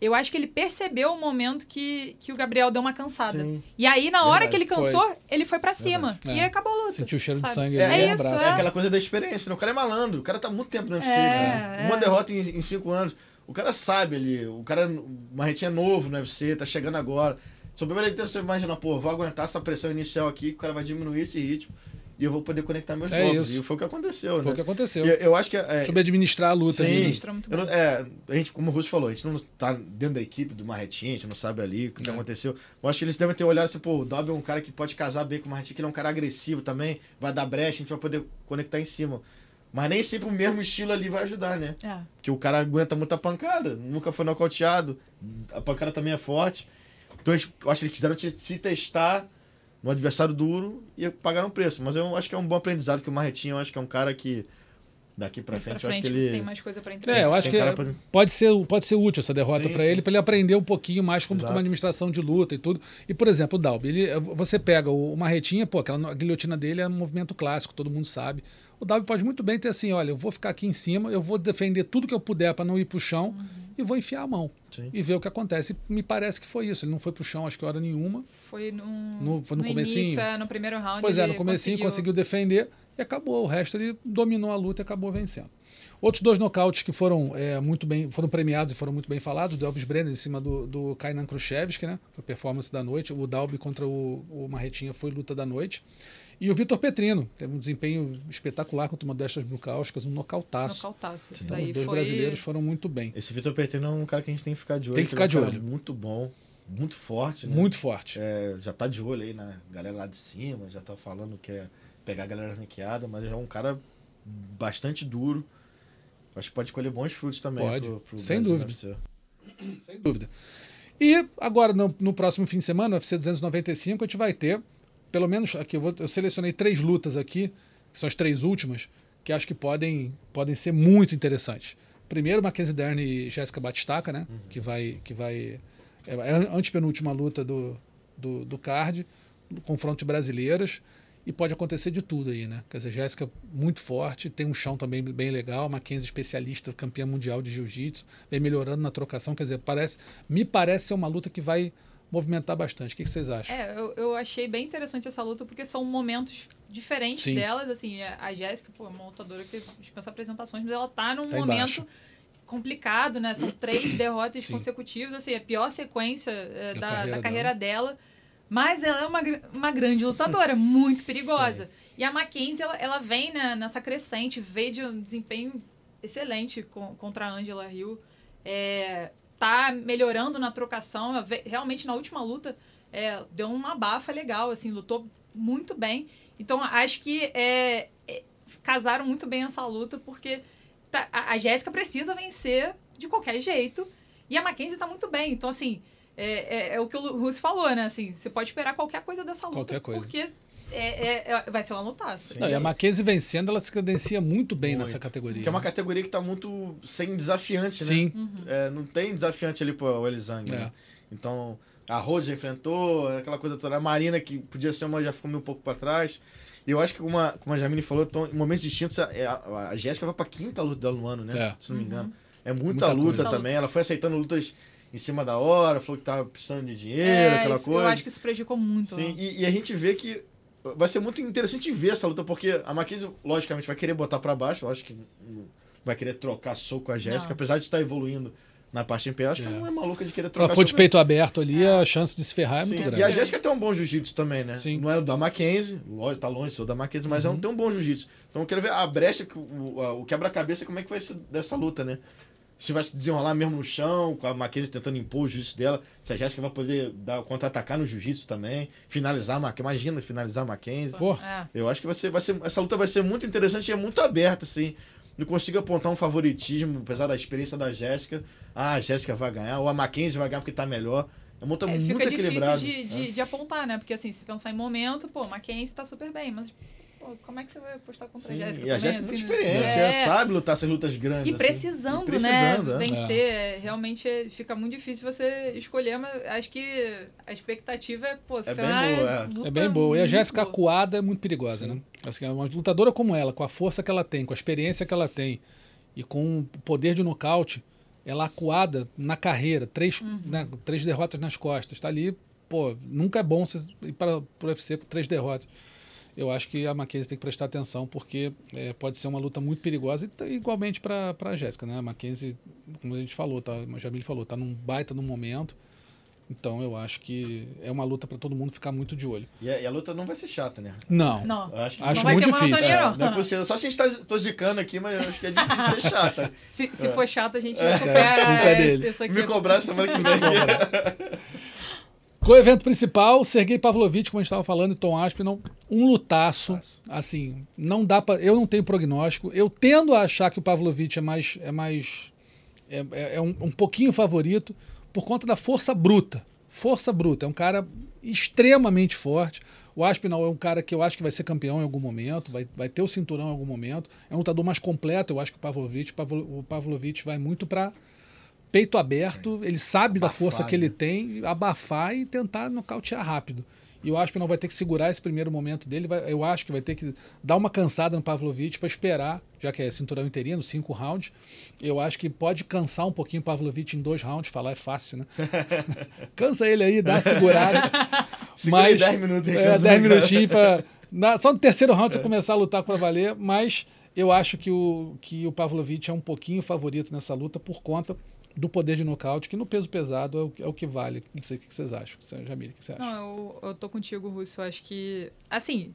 eu acho que ele percebeu o momento que, que o Gabriel deu uma cansada. Sim. E aí, na hora Verdade, que ele cansou, ele foi pra cima. Verdade. E É. acabou a luta. Sentiu o cheiro de sabe? sangue É, ali, é isso. É aquela coisa da experiência, né? O cara é malandro, o cara tá há muito tempo no UFC, É, né? é. Uma derrota em, em cinco anos. O cara sabe ali, o cara, uma retinha novo no UFC, tá chegando agora. Sobre ele ter, você imagina, pô, vou aguentar essa pressão inicial aqui, que o cara vai diminuir esse ritmo e eu vou poder conectar meus É golpes. isso. E foi o que aconteceu, Foi né? o que aconteceu. E eu acho que é, Soube administrar a luta Sim. né? Mostrou muito Eu não- bem. é, a gente, como o Russo falou, a gente não tá dentro da equipe do Marretinha, a gente não sabe ali o que, que É. aconteceu. Eu acho que eles devem ter olhado assim, pô, o Dobby é um cara que pode casar bem com o Marretinha, que ele é um cara agressivo também, vai dar brecha, a gente vai poder conectar em cima. Mas nem sempre o mesmo estilo ali vai ajudar, né? É. Porque o cara aguenta muita pancada, nunca foi nocauteado, a pancada também é forte. Então eles- eu acho que eles quiseram te- se testar no adversário duro e pagaram preço. Mas eu acho que é um bom aprendizado que o Marretinha, eu acho que é um cara que daqui pra frente, pra eu acho frente que ele tem mais coisa pra entregar. É, eu acho Tem que pra- pode, ser, pode ser útil essa derrota para ele, para ele aprender um pouquinho mais como, Exato. como administração de luta e tudo. E, por exemplo, o Dalby, ele, você pega o, o Marretinha, pô, aquela a guilhotina dele é um movimento clássico, todo mundo sabe. O Dalby pode muito bem ter assim, olha, eu vou ficar aqui em cima, eu vou defender tudo que eu puder para não ir pro chão e vou enfiar a mão Sim. e ver o que acontece. Me parece que foi isso. Ele não foi pro chão, acho que hora nenhuma. Foi no, No- foi no comecinho? início, é, no primeiro round. Pois é, ele no comecinho conseguiu... defender e acabou. O resto ele dominou a luta e acabou vencendo. Outros dois nocautes que foram é, muito bem, foram premiados e foram muito bem falados, o Elvis Brenner em cima do, do Kainan Khrushchevsky, né? Foi performance da noite. O Dalby contra o, o Marretinha foi luta da noite. E o Vitor Petrino teve um desempenho espetacular contra o Modestas Brucauskas, um nocautaço. Nocautaço. Isso Então, daí os dois foi... brasileiros foram muito bem. Esse Vitor Petrino é um cara que a gente tem que ficar de olho. Tem que ficar é um de cara olho. Muito bom, muito forte, né? Muito forte. É, já tá de olho aí na galera lá de cima, já tá falando que é pegar a galera ranqueada, mas é um cara bastante duro. Acho que pode colher bons frutos também. Pode, pro, pro sem Brasil dúvida. Sem dúvida. E agora, no, no próximo fim de semana, no UFC 295, a gente vai ter, pelo menos aqui, eu, vou, eu selecionei três lutas aqui, que são as três últimas, que acho que podem, podem ser muito interessantes. Primeiro, Mackenzie Dern e Jéssica Batistaca, né? Que vai. Que vai é a antepenúltima luta do, do, do card, do confronto de brasileiras. E pode acontecer de tudo aí, né? Quer dizer, Jéssica muito forte, tem um chão também bem legal, Mackenzie especialista, campeã mundial de jiu-jitsu, vem melhorando na trocação, quer dizer, parece, me parece ser uma luta que vai movimentar bastante. O que, que vocês acham? É, eu, eu achei bem interessante essa luta, porque são momentos diferentes Sim. delas. Assim, a a Jéssica, pô, é uma lutadora que dispensa apresentações, mas ela tá num Tá momento embaixo. complicado, né? São três derrotas Sim. consecutivas, assim, a pior sequência é, Da da, carreira da carreira dela. Mas ela é uma, uma grande lutadora, muito perigosa. E a Mackenzie, ela, ela vem né, nessa crescente, veio de um desempenho excelente com- contra a Angela Hill. É, tá melhorando na trocação. Realmente, na última luta, é, deu uma bafa legal, assim, lutou muito bem. Então, acho que é, é, casaram muito bem essa luta, porque tá- a, a Jéssica precisa vencer de qualquer jeito. E a Mackenzie tá muito bem. Então, assim, é, é- é o que o Russo falou, né? Assim, você pode esperar qualquer coisa dessa luta. Qualquer coisa. Porque é, é- é- vai ser uma lutaça. Não, e a Mackenzie vencendo, ela se credencia muito bem Muito. nessa categoria. Porque é uma categoria que tá muito sem desafiante, né? Sim, Uhum. É, não tem desafiante ali pro Elizang, É. né? Então, a Rose já enfrentou, aquela coisa toda. A Marina, que podia ser uma, já ficou meio um pouco pra trás. E eu acho que, como a, como a Jamile falou, tão, em momentos distintos, a, a, a Jéssica vai pra quinta luta dela no ano, né? É. Se não me Uhum. engano. É muita, Muita luta coisa. também. Ela foi aceitando lutas em cima da hora, falou que tava precisando de dinheiro, É, aquela isso- coisa. Eu acho que isso prejudicou muito. Sim, ó. e, e a gente vê que vai ser muito interessante ver essa luta, porque a Mackenzie, logicamente, vai querer botar pra baixo, eu acho que vai querer trocar soco com a Jéssica, apesar de estar evoluindo na parte em pé, acho que É. ela não é maluca de querer se trocar ela for de peito aberto ali, a chance de se ferrar é Sim, muito E grande. a Jéssica tem um bom jiu-jitsu também, né? Sim. Não é o da Mackenzie, lógico, tá longe, sou da Mackenzie, mas é Uhum. um, tem um bom jiu-jitsu. Então eu quero ver a brecha, que o, o quebra-cabeça, como é que vai ser dessa luta, né? Se vai se desenrolar mesmo no chão, com a Mackenzie tentando impor o jiu-jitsu dela, se a Jéssica vai poder dar contra-atacar no jiu-jitsu também, finalizar a Mackenzie, imagina finalizar a Mackenzie. Pô, É. Eu acho que vai ser, vai ser, essa luta vai ser muito interessante e é muito aberta, assim. Não consigo apontar um favoritismo, apesar da experiência da Jéssica. Ah, a Jéssica vai ganhar, ou a Mackenzie vai ganhar porque tá melhor. É uma luta É, muito fica difícil equilibrada. de, de, de apontar, né? Porque assim, se pensar em momento, pô, Mackenzie tá super bem, mas pô, como é que você vai apostar contra Sim, a Jéssica e a também, Jéssica é muito assim, né? experiente, É. ela sabe lutar essas lutas grandes. E assim. precisando, E precisando, né? é. Vencer. é, Realmente é- fica muito difícil você escolher, mas acho que a expectativa é, pô, ser bem boa, é. É bem boa. E a muito Jéssica acuada é muito perigosa, né? Assim, uma lutadora como ela, com a força que ela tem, com a experiência que ela tem e com o poder de nocaute, ela acuada na carreira, três, Uhum. né, três derrotas nas costas. Tá ali, pô, nunca é bom você ir para o UFC com três derrotas. Eu acho que a Mackenzie tem que prestar atenção, porque é, pode ser uma luta muito perigosa, e tá igualmente para a Jéssica, né? A Mackenzie, como a gente falou, tá, o Jamil falou, tá num baita no momento. Então eu acho que é uma luta para todo mundo ficar muito de olho. E a, e a luta não vai ser chata, né? Não. Não, Eu acho que Acho não vai muito ter difícil. monotonia, É, não. não é possível. Só se a gente tá, tô zicando aqui, mas eu acho que é difícil ser chata. Se, se É. for chato, a gente culpa recupera é dele. esse aqui. Me cobrar semana que vem. O evento principal, Sergei Pavlovich, como a gente estava falando, e Tom Aspinall, um lutaço. Assim, não dá para, eu não tenho prognóstico. Eu tendo a achar que o Pavlovich é mais, é mais, é, é- é um, um pouquinho favorito por conta da força bruta. Força bruta. É um cara extremamente forte. O Aspinall é um cara que eu acho que vai ser campeão em algum momento, vai, vai ter o cinturão em algum momento. É um lutador mais completo. Eu acho que o Pavlovich, Pavlo- o Pavlovich vai muito para peito aberto, ele sabe da Abafar, força que ele né? tem, abafar e tentar nocautear rápido. E o Aspinall vai ter que segurar esse primeiro momento dele. vai- eu acho que vai ter que dar uma cansada no Pavlovich para esperar, já que é cinturão interino, cinco rounds. Eu acho que pode cansar um pouquinho o Pavlovich em dois rounds. Falar é fácil, né? Cansa ele aí, dá uma segurada. Segura mas 10 minutos aí, É, cansa 10 aí, cara. minutinhos para. Só no terceiro round você começar a lutar para valer, mas eu acho que o, que o Pavlovich é um pouquinho favorito nessa luta por conta do poder de nocaute, que no peso pesado é o, é o que vale. Não sei o que vocês acham. Jamil, o que você acha? Não, eu, eu tô contigo, Russo. Eu acho que. Assim.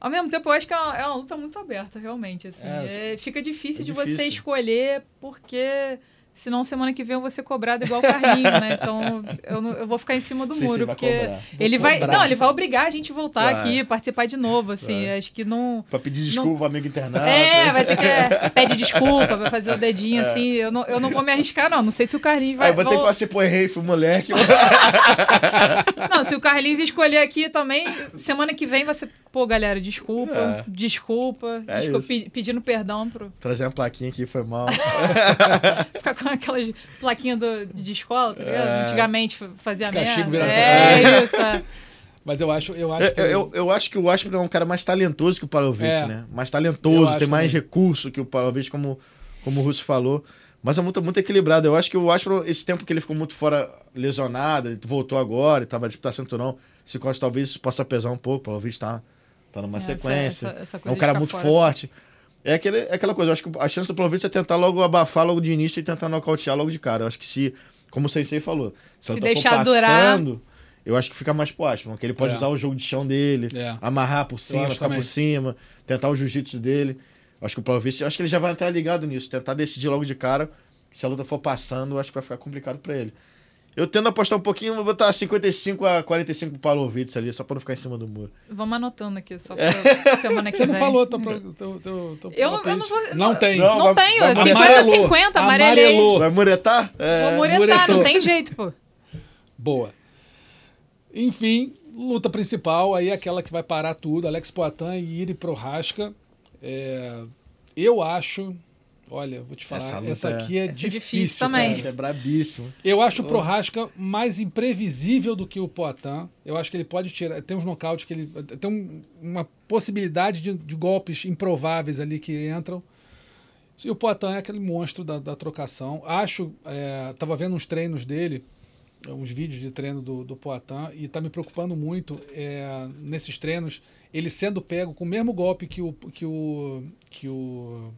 Ao mesmo tempo, eu acho que é uma, é uma luta muito aberta, realmente. Assim. É, É, fica difícil é de difícil. você escolher, porque senão semana que vem eu vou ser cobrado igual o Carlinho, né? Então eu, não- eu vou ficar em cima do Sim, sim, muro, vai porque cobrar. ele vai. cobrar. Não, ele vai obrigar a gente a voltar Vai. aqui, participar de novo, assim. Vai. Acho que não. Pra pedir desculpa, amigo internado. É, vai ter que. é, pede desculpa, vai fazer o dedinho assim. Eu não, eu não vou me arriscar, não. Não sei se o Carlinhos vai. Aí vou ter que falar assim, pô, errei, fui moleque. Não, se o Carlinhos escolher aqui também, semana que vem vai ser, pô, galera, desculpa, É. desculpa, É desculpa, pedindo perdão pro Trazer uma plaquinha aqui, foi mal. ficar com aquelas plaquinhas do- de escola, tá ligado? É. Antigamente fa- fazia merda. É pra isso. é. Mas eu acho, eu acho Eu, que. eu, eu acho que o Aspinall é um cara mais talentoso que o Pavlovich, É. né? Mais talentoso, tem mais também. recurso que o Pavlovich, como, como o Russo falou. Mas é muito, muito equilibrado. Eu acho que o Aspinall, esse tempo que ele ficou muito fora, lesionado, ele voltou agora, ele tava disputando cinturão, esse corte talvez isso possa pesar um pouco, o Pavlovich tá, tá numa Essa- sequência. essa- essa é um cara muito fora. forte. É, aquele, é aquela coisa, eu acho que a chance do Pavlovich é tentar logo abafar logo de início e tentar nocautear logo de cara. Eu acho que se, como o Sensei falou, Se luta for deixar durar- eu acho que fica mais pro Aspinall, que ele pode É. usar o jogo de chão dele, É. amarrar por cima, ficar também. por cima, tentar o jiu-jitsu dele. Acho que o Pavlovich, acho que ele já vai entrar ligado nisso, tentar decidir logo de cara. Se a luta for passando, acho que vai ficar complicado pra ele. Eu tendo a apostar um pouquinho, vou botar 55 a 45 pro Pavlovich ali, só pra não ficar em cima do muro. Vamos anotando aqui, só pra semana que Você vem. não falou teu, pro- teu, teu, teu Eu não- eu não vou- Não tem. Não, Não vai- tenho, vai é muretar. 50-50, amarelei. Amarelou. Vai muretar? É, Vou muretar, muretou. não tem jeito, pô. Boa. Enfim, luta principal, aí aquela que vai parar tudo, Alex Poitin e Iri Prohaska. É, eu acho, olha, vou te falar, Essa essa, aqui é Essa é difícil, difícil também. cara. É brabíssimo. Eu acho o Prohaska mais imprevisível do que o Poitin. Eu acho que ele pode tirar. Tem uns nocautes que ele. Tem um- uma possibilidade de, de golpes improváveis ali que entram. E o Poitin é aquele monstro da, da trocação. Acho. É, tava vendo uns treinos dele, uns vídeos de treino do, do Poitin, e tá me preocupando muito é, nesses treinos, ele sendo pego com o mesmo golpe que o. Que o, que o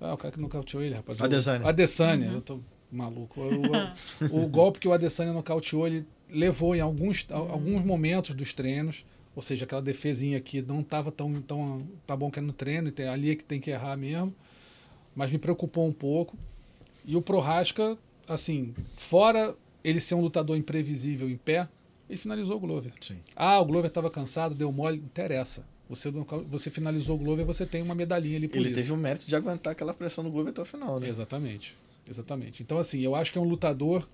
ah, o cara que nocauteou ele, rapaz. O- Adesanya. Adesanya, eu tô maluco. O, o- o golpe que o Adesanya nocauteou, ele levou em alguns, a- alguns momentos dos treinos, ou seja, aquela defesinha aqui não estava tão, tão tá bom que é no treino, e tem, ali é que tem que errar mesmo, mas me preocupou um pouco. E o Prohaska, assim, fora ele ser um lutador imprevisível em pé, ele finalizou o Glover. Sim. Ah, o Glover estava cansado, deu mole, interessa. Você, você finalizou o Glover, você tem uma medalhinha ali por Ele isso. teve o mérito de aguentar aquela pressão do Glover até o final, né? Exatamente. Exatamente. Então, assim, eu acho que é um lutador.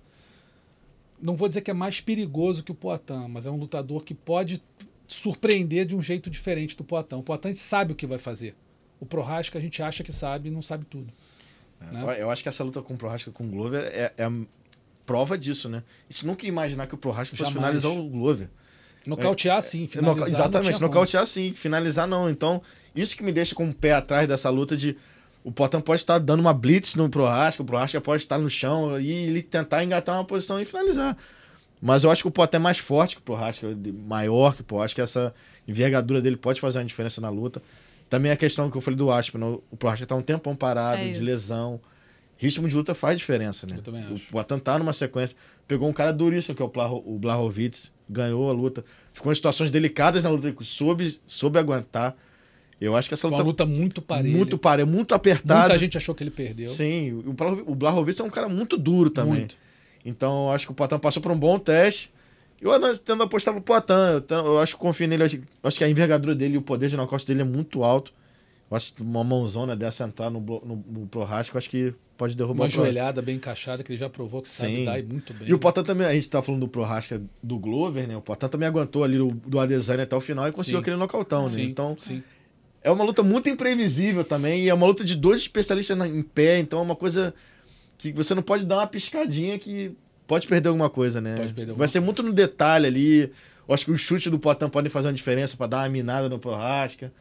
Não vou dizer que é mais perigoso que o Poitin, mas é um lutador que pode surpreender de um jeito diferente do Poatan. O Poatan sabe o que vai fazer. O Prohaska a gente acha que sabe e não sabe tudo. É, né? Eu acho que essa luta com o Prohaska com o Glover é, é, prova disso, né? A gente nunca ia imaginar que o Prohaska fosse finalizar o Glover. Nocautear sim, finalizar. exatamente, nocautear sim, finalizar não. Então, isso que me deixa com o pé atrás dessa luta de. O Potan pode estar dando uma blitz no Prohaska, o Prohaska pode estar no chão e ele tentar engatar uma posição e finalizar. Mas eu acho que o Potan é mais forte que o Prohaska, maior que o Prohaska, essa envergadura dele pode fazer uma diferença na luta. Também a questão que eu falei do Aspen, né? o Prohaska está um tempão parado, é de lesão. Ritmo de luta faz diferença, né? Eu também acho. O Potan tá numa sequência. Pegou um cara duríssimo, que é o Blahovic, ganhou a luta. Ficou em situações delicadas na luta, soube, soube aguentar. Eu acho que essa luta. Uma luta muito parelha. Muito parelha, muito apertada. Muita gente achou que ele perdeu. Sim, o Blahovic é um cara muito duro também. Muito. Então, eu acho que o Poitin passou por um bom teste. Eu tendo apostar pro Poitin. Eu, eu acho que confio nele. Eu acho que a envergadura dele e o poder de nocaute dele é muito alto. Eu acho que uma mãozona dessa entrar no, no, no eu acho que pode derrubar Uma joelhada bem encaixada, que ele já provou que sabe Sim. dar e muito bem. E o Potan também, a gente tá falando do Prohaska do Glover, né? O Potan também aguentou ali do, do Adesanya até o final e conseguiu Sim. aquele nocautão, né? Sim. Então, Sim. é uma luta muito imprevisível também. E é uma luta de dois especialistas em pé, então é uma coisa que você não pode dar uma piscadinha que pode perder alguma coisa, né? Pode perder Vai ser muito no detalhe ali. Eu acho que os chutes do Potan podem fazer uma diferença para dar uma minada no Prohaska.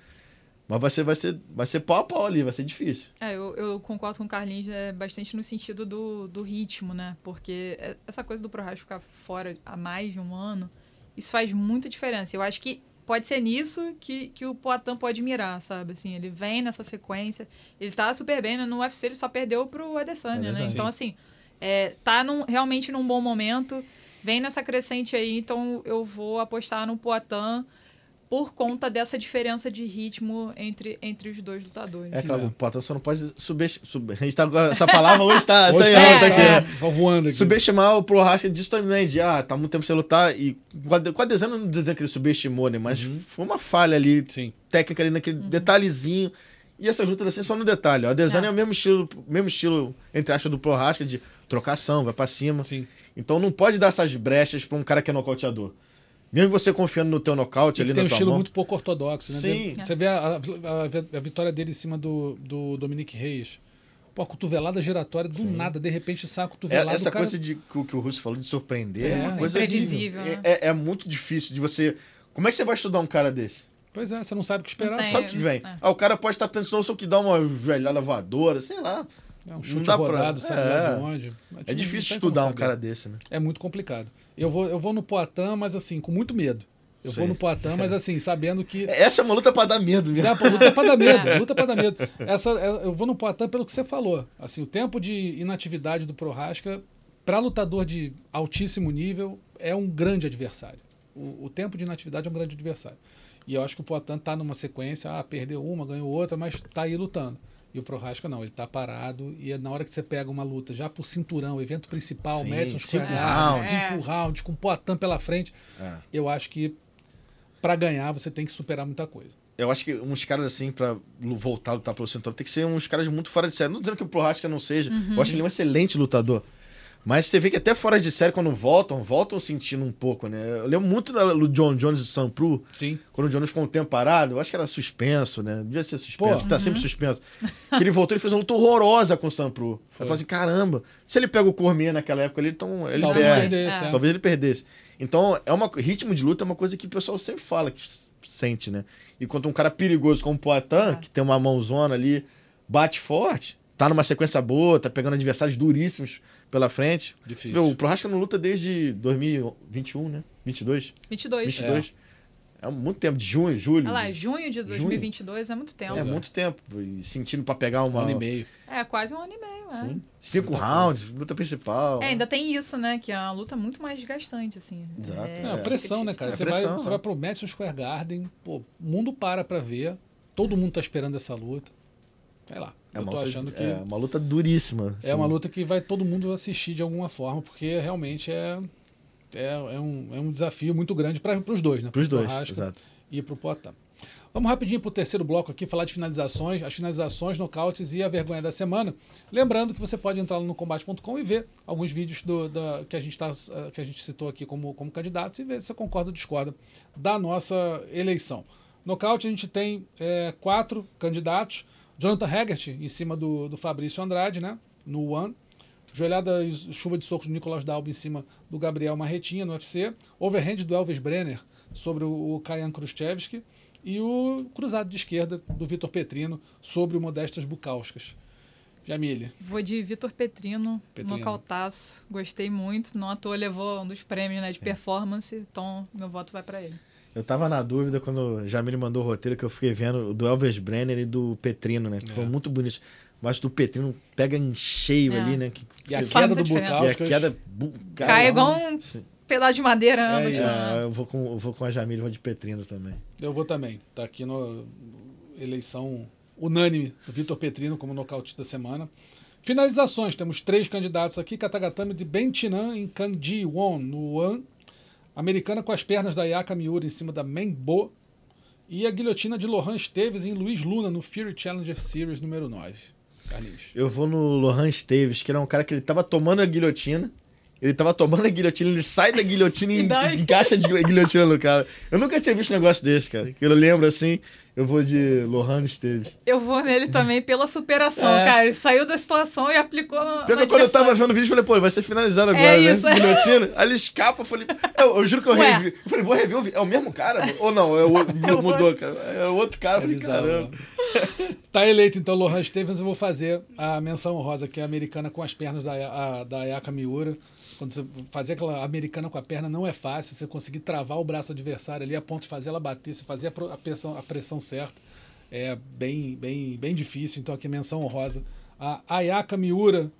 Mas vai ser, vai ser, vai ser pau a pau ali, vai ser difícil. É, eu, eu concordo com o Carlinhos é, bastante no sentido do, do ritmo, né? Porque é, essa coisa do ProRash ficar fora há mais de um ano, isso faz muita diferença. Eu acho que pode ser nisso que, que o Poitin pode mirar, sabe? Assim, ele vem nessa sequência, ele tá super bem, né? no UFC ele só perdeu pro Adesanya, né? Então, assim, é, tá num, realmente num bom momento, vem nessa crescente aí, então eu vou apostar no Poitin por conta dessa diferença de ritmo entre, entre os dois lutadores. É claro, o Potan só não pode subestimar. Sub, a gente tá, essa palavra hoje tá, hoje tá, tá, é, aqui. É. Tá voando aqui. Subestimar o Prohaska disso também, de ah, tá muito tempo sem lutar. E com a dezena não dizendo que ele subestimou, né? Mas uhum. foi uma falha ali, Sim. técnica ali naquele uhum. detalhezinho. E essas lutas assim só no detalhe. A Desane é. é o mesmo estilo, mesmo estilo, entre aspas, do Prohaska, de trocação, vai pra cima. Sim. Então não pode dar essas brechas pra um cara que é nocauteador. Mesmo você confiando no teu nocaute ali tem na um tua estilo mão. muito pouco ortodoxo, né? Sim. Você vê a, a, a, vitória dele em cima do, do Dominique Reis. Pô, a cotovelada giratória, do Sim. nada, de repente sai a cotovelada. É, essa cara... coisa de, que, que o Russo falou de surpreender é, é uma coisa imprevisível. Né? É, é, muito difícil de você. Como é que você vai estudar um cara desse? Pois é, você não sabe o que esperar. Não sabe o que vem. É. Ah, o cara pode estar tentando, senão só que dá uma velhada voadora, sei lá. É um chute rodado, pra... sabe é. de onde. É difícil estudar um cara desse, né? É muito complicado. Eu vou, eu vou no Poitin, mas assim, com muito medo. Eu Sim. vou no Poitin, mas assim, sabendo que. Essa é uma luta para dar medo mesmo. É, luta para dar medo, luta para dar medo. Essa, é, eu vou no Poitin pelo que você falou. Assim, o tempo de inatividade do Prohaska, para lutador de altíssimo nível, é um grande adversário. O, o, tempo de inatividade é um grande adversário. E eu acho que o Poitin está numa sequência, ah, perdeu uma, ganhou outra, mas está aí lutando. E o Prohaska não, ele está parado e é na hora que você pega uma luta já por cinturão, evento principal, Madison Square Garden, cinco é. rounds, com o Poitin pela frente, é. eu acho que para ganhar você tem que superar muita coisa. Eu acho que uns caras assim, para voltar a lutar pelo cinturão, tem que ser uns caras muito fora de série. Não dizendo que o Prohaska não seja, uhum. eu acho que ele é um excelente lutador. Mas você vê que até fora de série, quando voltam, voltam sentindo um pouco, né? Eu lembro muito do John Jones do Sam Pru. Sim. Quando o Jones ficou um tempo parado, eu acho que era suspenso, né? Devia ser suspenso, Pô, tá uhum. sempre suspenso. que ele voltou e fez uma luta horrorosa com o Sam Pru. Eu falei assim, caramba, se ele pega o Cormier naquela época, ele, então, ele talvez perde. Perdesse, é. Talvez ele perdesse. Então, é uma, ritmo de luta é uma coisa que o pessoal sempre fala, que sente, né? E quando um cara perigoso como o Poitin, é. que tem uma mãozona ali, bate forte, tá numa sequência boa, tá pegando adversários duríssimos pela frente. Difícil. o Prohaska não luta desde 2021, né? 22? 22. 22. É. é muito tempo, de junho, julho. Olha lá, junho de 2022 junho. é muito tempo. É, é, muito tempo. E sentindo para pegar uma... Um ano e meio. É, quase um ano e meio, é. Sim. Cinco rounds, luta principal. É, ainda tem isso, né? Que é uma luta muito mais desgastante, assim. Exato. É, é pressão, né, cara? É você, pressão, vai, né? você vai pro Madison Square Garden, pô, o mundo para pra ver, todo mundo tá esperando essa luta. Sei lá. É eu tô luta, achando que. É uma luta duríssima. É uma luta que vai todo mundo assistir de alguma forma, porque realmente é, é, é, um, é um desafio muito grande para os dois, né? Para os dois, exato. E para o Poitin. Vamos rapidinho para o terceiro bloco aqui, falar de finalizações, as finalizações, nocautes e a vergonha da semana. Lembrando que você pode entrar no combate.com e ver alguns vídeos do, da, que, a gente tá, que a gente citou aqui como, como candidatos e ver se você concorda ou discorda da nossa eleição. Nocaute, a gente tem é, quatro candidatos. Jonathan Haggart, em cima do, do Fabrício Andrade, né? No One. Joelhada chuva de socos do Nicolas Dalbo em cima do Gabriel Marretinha no UFC. Overhand do Elvis Brenner sobre o, Kayan Khrushchevsky e o cruzado de esquerda do Vitor Petrino sobre o Modestas Bukauskas. Jamile. Vou de Vitor Petrino, Petrino, nocautaço. Gostei muito. Não à toa levou um dos prêmios né, de Sim. performance, então meu voto vai para ele. Eu tava na dúvida quando o Jamile mandou o roteiro que eu fiquei vendo do Elvis Brenner e do Petrino, né? Que é. foi muito bonito. Mas do Petrino pega em cheio é. ali, né? Que, e a queda do Bukauskas. E a queda... Cai igual um... Sim pedaço de madeira, né? É, é, eu vou com, eu vou com a Jamile, vou de Petrino também. Eu vou também. Tá aqui no eleição unânime do Vitor Petrino como nocaute da semana. Finalizações, temos três candidatos aqui. Katagatame de Bentinan em Kanji Won, no Wan. Americana com as pernas da Yaka Miura em cima da Menbo. E a guilhotina de Lohan Esteves em Luiz Luna no Fury Challenger Series número 9. Carlinhos. Eu vou no Lohan Esteves, que era um cara que ele tava tomando a guilhotina. Ele tava tomando a guilhotina, ele sai da guilhotina e encaixa de guilhotina no cara. Eu nunca tinha visto um negócio desse, cara. Eu lembro assim, eu vou de Lohan Esteves. Eu vou nele também pela superação, é. cara. Ele saiu da situação e aplicou no. Pior que quando eu tava vendo o vídeo, eu falei, pô, vai ser finalizado agora, é né? Isso. Guilhotina. Aí ele escapa, eu falei. Eu, eu juro que eu Ué. revi. Eu falei, vou rever o vídeo. É o mesmo cara? Ou não? É o, é mudou, cara. É o outro cara. É falei, caramba. Tá eleito então Lohan Stevens, eu vou fazer a menção rosa, que é a americana com as pernas da, a, da Ayaka Miura. Quando você fazer aquela americana com a perna não é fácil, você conseguir travar o braço adversário ali a ponto de fazer ela bater, você fazer a pressão, a pressão certa, é bem, bem, bem difícil. Então aqui menção honrosa. A Ayaka Miura,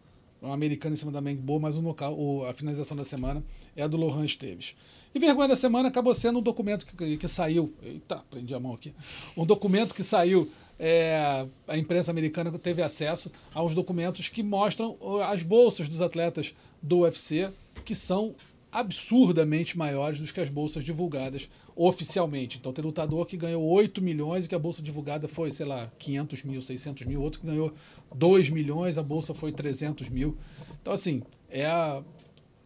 uma americana em cima da Mengbo, mas o local, o, a finalização da semana é a do Lohan Esteves. E vergonha da semana acabou sendo um documento que, que saiu. Eita, prendi a mão aqui. Um documento que saiu é, a imprensa americana teve acesso aos documentos que mostram as bolsas dos atletas do UFC, que são absurdamente maiores do que as bolsas divulgadas oficialmente. Então, tem lutador que ganhou 8 milhões e que a bolsa divulgada foi, sei lá, 500 mil, 600 mil. Outro que ganhou 2 milhões, a bolsa foi 300 mil. Então, assim, é a.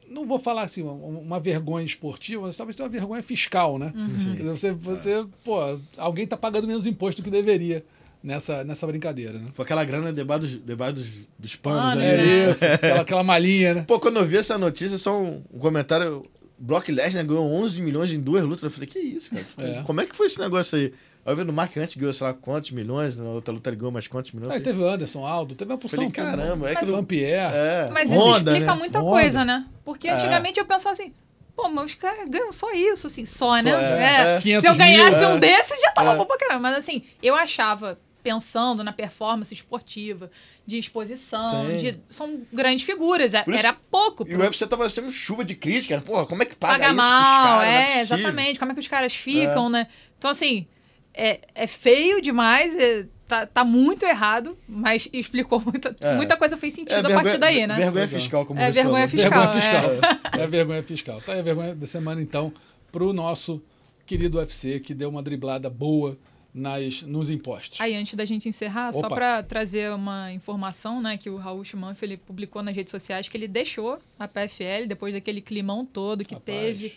Não vou falar assim, uma vergonha esportiva, mas talvez seja uma vergonha fiscal, né? Uhum. Você, você, pô, alguém está pagando menos imposto do que deveria nessa, nessa brincadeira, né? Foi aquela grana debaixo dos, debaixo dos, dos panos ah, ali. É né? isso, aquela, aquela malinha, né? Pô, quando eu vi essa notícia, só um, um comentário. Brock Lesnar ganhou 11 milhões em duas lutas. Eu falei, que isso, cara? É. Como é que foi esse negócio aí? Aí eu vi no Mark antes ganhou, sei lá, quantos milhões, na outra luta ele ganhou mais quantos milhões. Aí teve o Anderson Aldo, teve uma porção. Falei, caramba, é que Mas, Pierre. É. Mas isso Honda, explica né? muita Honda. coisa, né? Porque é. antigamente é. eu pensava assim, Pô, mas os caras ganham só isso, assim, só, né? Só é, é. Se eu ganhasse mil, um é. desses, já tava é. bom pra caramba. Mas assim, eu achava, pensando na performance esportiva, de exposição, de, são grandes figuras. É, isso, Era pouco. E o UFC tava sendo chuva de crítica. Né? Porra, como é que paga, paga isso mal? Caras, é, é exatamente. Como é que os caras ficam, é. né? Então, assim, é, é feio demais. É, tá, tá muito errado, mas explicou muita, é. muita coisa fez sentido é, vergonha, a partir daí, né? Vergonha fiscal, como é, você vergonha falou. fiscal. Vergonha fiscal. É. é vergonha fiscal. Tá aí a vergonha da semana, então, pro nosso querido UFC, que deu uma driblada boa nas, nos impostos. Aí, antes da gente encerrar, Opa. só para trazer uma informação, né, que o Raul Schumann ele publicou nas redes sociais que ele deixou a PFL depois daquele climão todo que Rapaz. teve,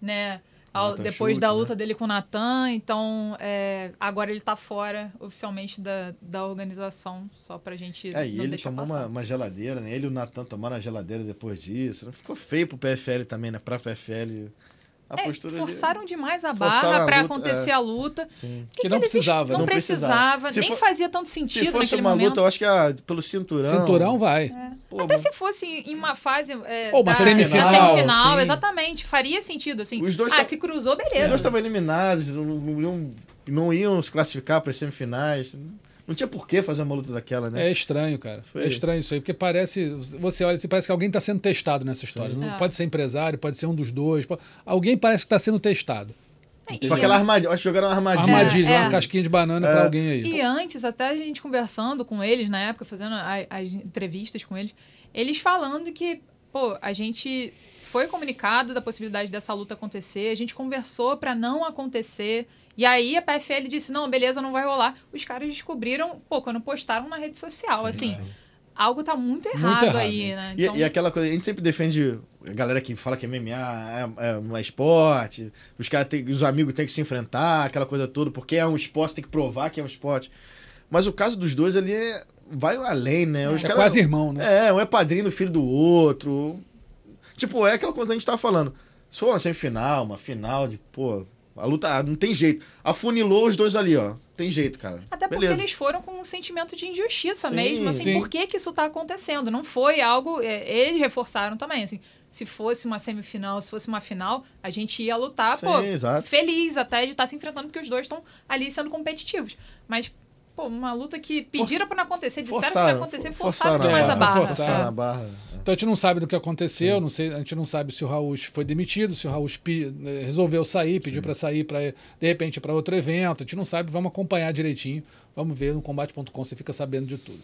né, ao, depois chute, da luta né? dele com o Natan, então é, agora ele está fora oficialmente da, da organização, só pra gente É, e ele tomou uma, uma, geladeira, né? Ele e o Natan tomaram a geladeira depois disso. Ficou feio pro PFL também, né? Pra PFL a é, postura forçaram de... demais a barra para acontecer é. a luta. Sim. Que, que não precisava. Não, não precisava, nem for... fazia tanto sentido Se fosse uma momento. luta, eu acho que ah, pelo cinturão... Cinturão vai. É. Pô, Até mas... se fosse em uma fase é, Ou uma da semifinal, semifinal exatamente. Faria sentido, assim. Os dois ah, tá... se cruzou, beleza. Os dois estavam eliminados, não, não, iam, não iam se classificar para as semifinais. Não tinha por que fazer uma luta daquela, né? É estranho, cara. Foi. É estranho isso aí, porque parece. Você olha assim, parece que alguém está sendo testado nessa história. Não, é. Pode ser empresário, pode ser um dos dois. Pode... Alguém parece que está sendo testado. É, com aquela armadilha, acho que jogaram uma armadilha. Armadilha, é, uma casquinha de banana é. para alguém aí. E antes, até a gente conversando com eles na época, fazendo as, as entrevistas com eles, eles falando que, pô, a gente foi comunicado da possibilidade dessa luta acontecer, a gente conversou para não acontecer. E aí a PFL disse: não, beleza, não vai rolar. Os caras descobriram, pô, quando postaram na rede social. Sim, assim, sim. algo tá muito errado, muito errado aí, né? Então... E, e, aquela coisa, a gente sempre defende a galera que fala que MMA é, é um esporte, os caras os amigos têm que se enfrentar, aquela coisa toda, porque é um esporte, tem que provar que é um esporte. Mas o caso dos dois ali é, vai além, né? Os é cara, quase irmão, né? É, um é padrinho do filho do outro. Tipo, é aquela coisa que a gente tava falando. Se for uma semifinal, uma final de, pô, a luta não tem jeito. Afunilou os dois ali, ó. Tem jeito, cara. Até porque Beleza. eles foram com um sentimento de injustiça sim, mesmo, assim, sim. por que, que isso tá acontecendo? Não foi algo. É, eles reforçaram também, assim. Se fosse uma semifinal, se fosse uma final, a gente ia lutar, sim, pô, exato. feliz até de estar tá se enfrentando, porque os dois estão ali sendo competitivos. Mas Pô, uma luta que pediram para não acontecer, disseram forçaram, que ia acontecer, forçaram, forçaram mais a barra. Forçaram a barra. Então a gente não sabe do que aconteceu, não sei, a gente não sabe se o Raul foi demitido, se o Raul eh, resolveu sair, pediu para sair para de repente para outro evento, a gente não sabe, vamos acompanhar direitinho, vamos ver no combate.com, você fica sabendo de tudo.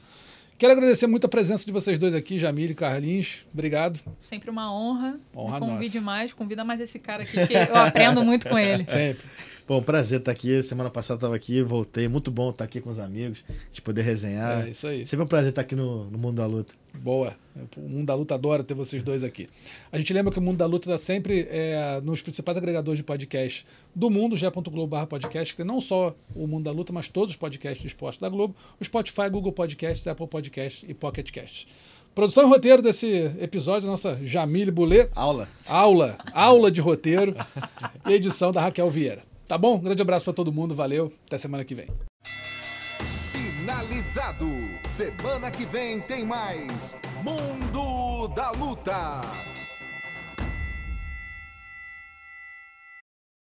Quero agradecer muito a presença de vocês dois aqui, Jamile e Carlinhos. Obrigado. Sempre uma honra. Honra Convide nossa. mais, convida mais esse cara aqui, que eu aprendo muito com ele. Sempre. Bom, prazer estar aqui. Semana passada estava aqui, voltei. Muito bom estar aqui com os amigos, de poder resenhar. É isso aí. Sempre um prazer estar aqui no, no Mundo da Luta. Boa. O Mundo da Luta adora ter vocês dois aqui. A gente lembra que o Mundo da Luta está sempre é, nos principais agregadores de podcast do mundo, g.globo podcast, que tem não só o Mundo da Luta, mas todos os podcasts de esporte da Globo, o Spotify, Google Podcasts, Apple Podcasts e Pocket Casts. Produção e roteiro desse episódio, nossa Jamile Boulet. Aula. Aula. Aula de roteiro. edição da Raquel Vieira. Tá bom? Um grande abraço para todo mundo, valeu, até semana que vem. Finalizado. Semana que vem tem mais Mundo da Luta.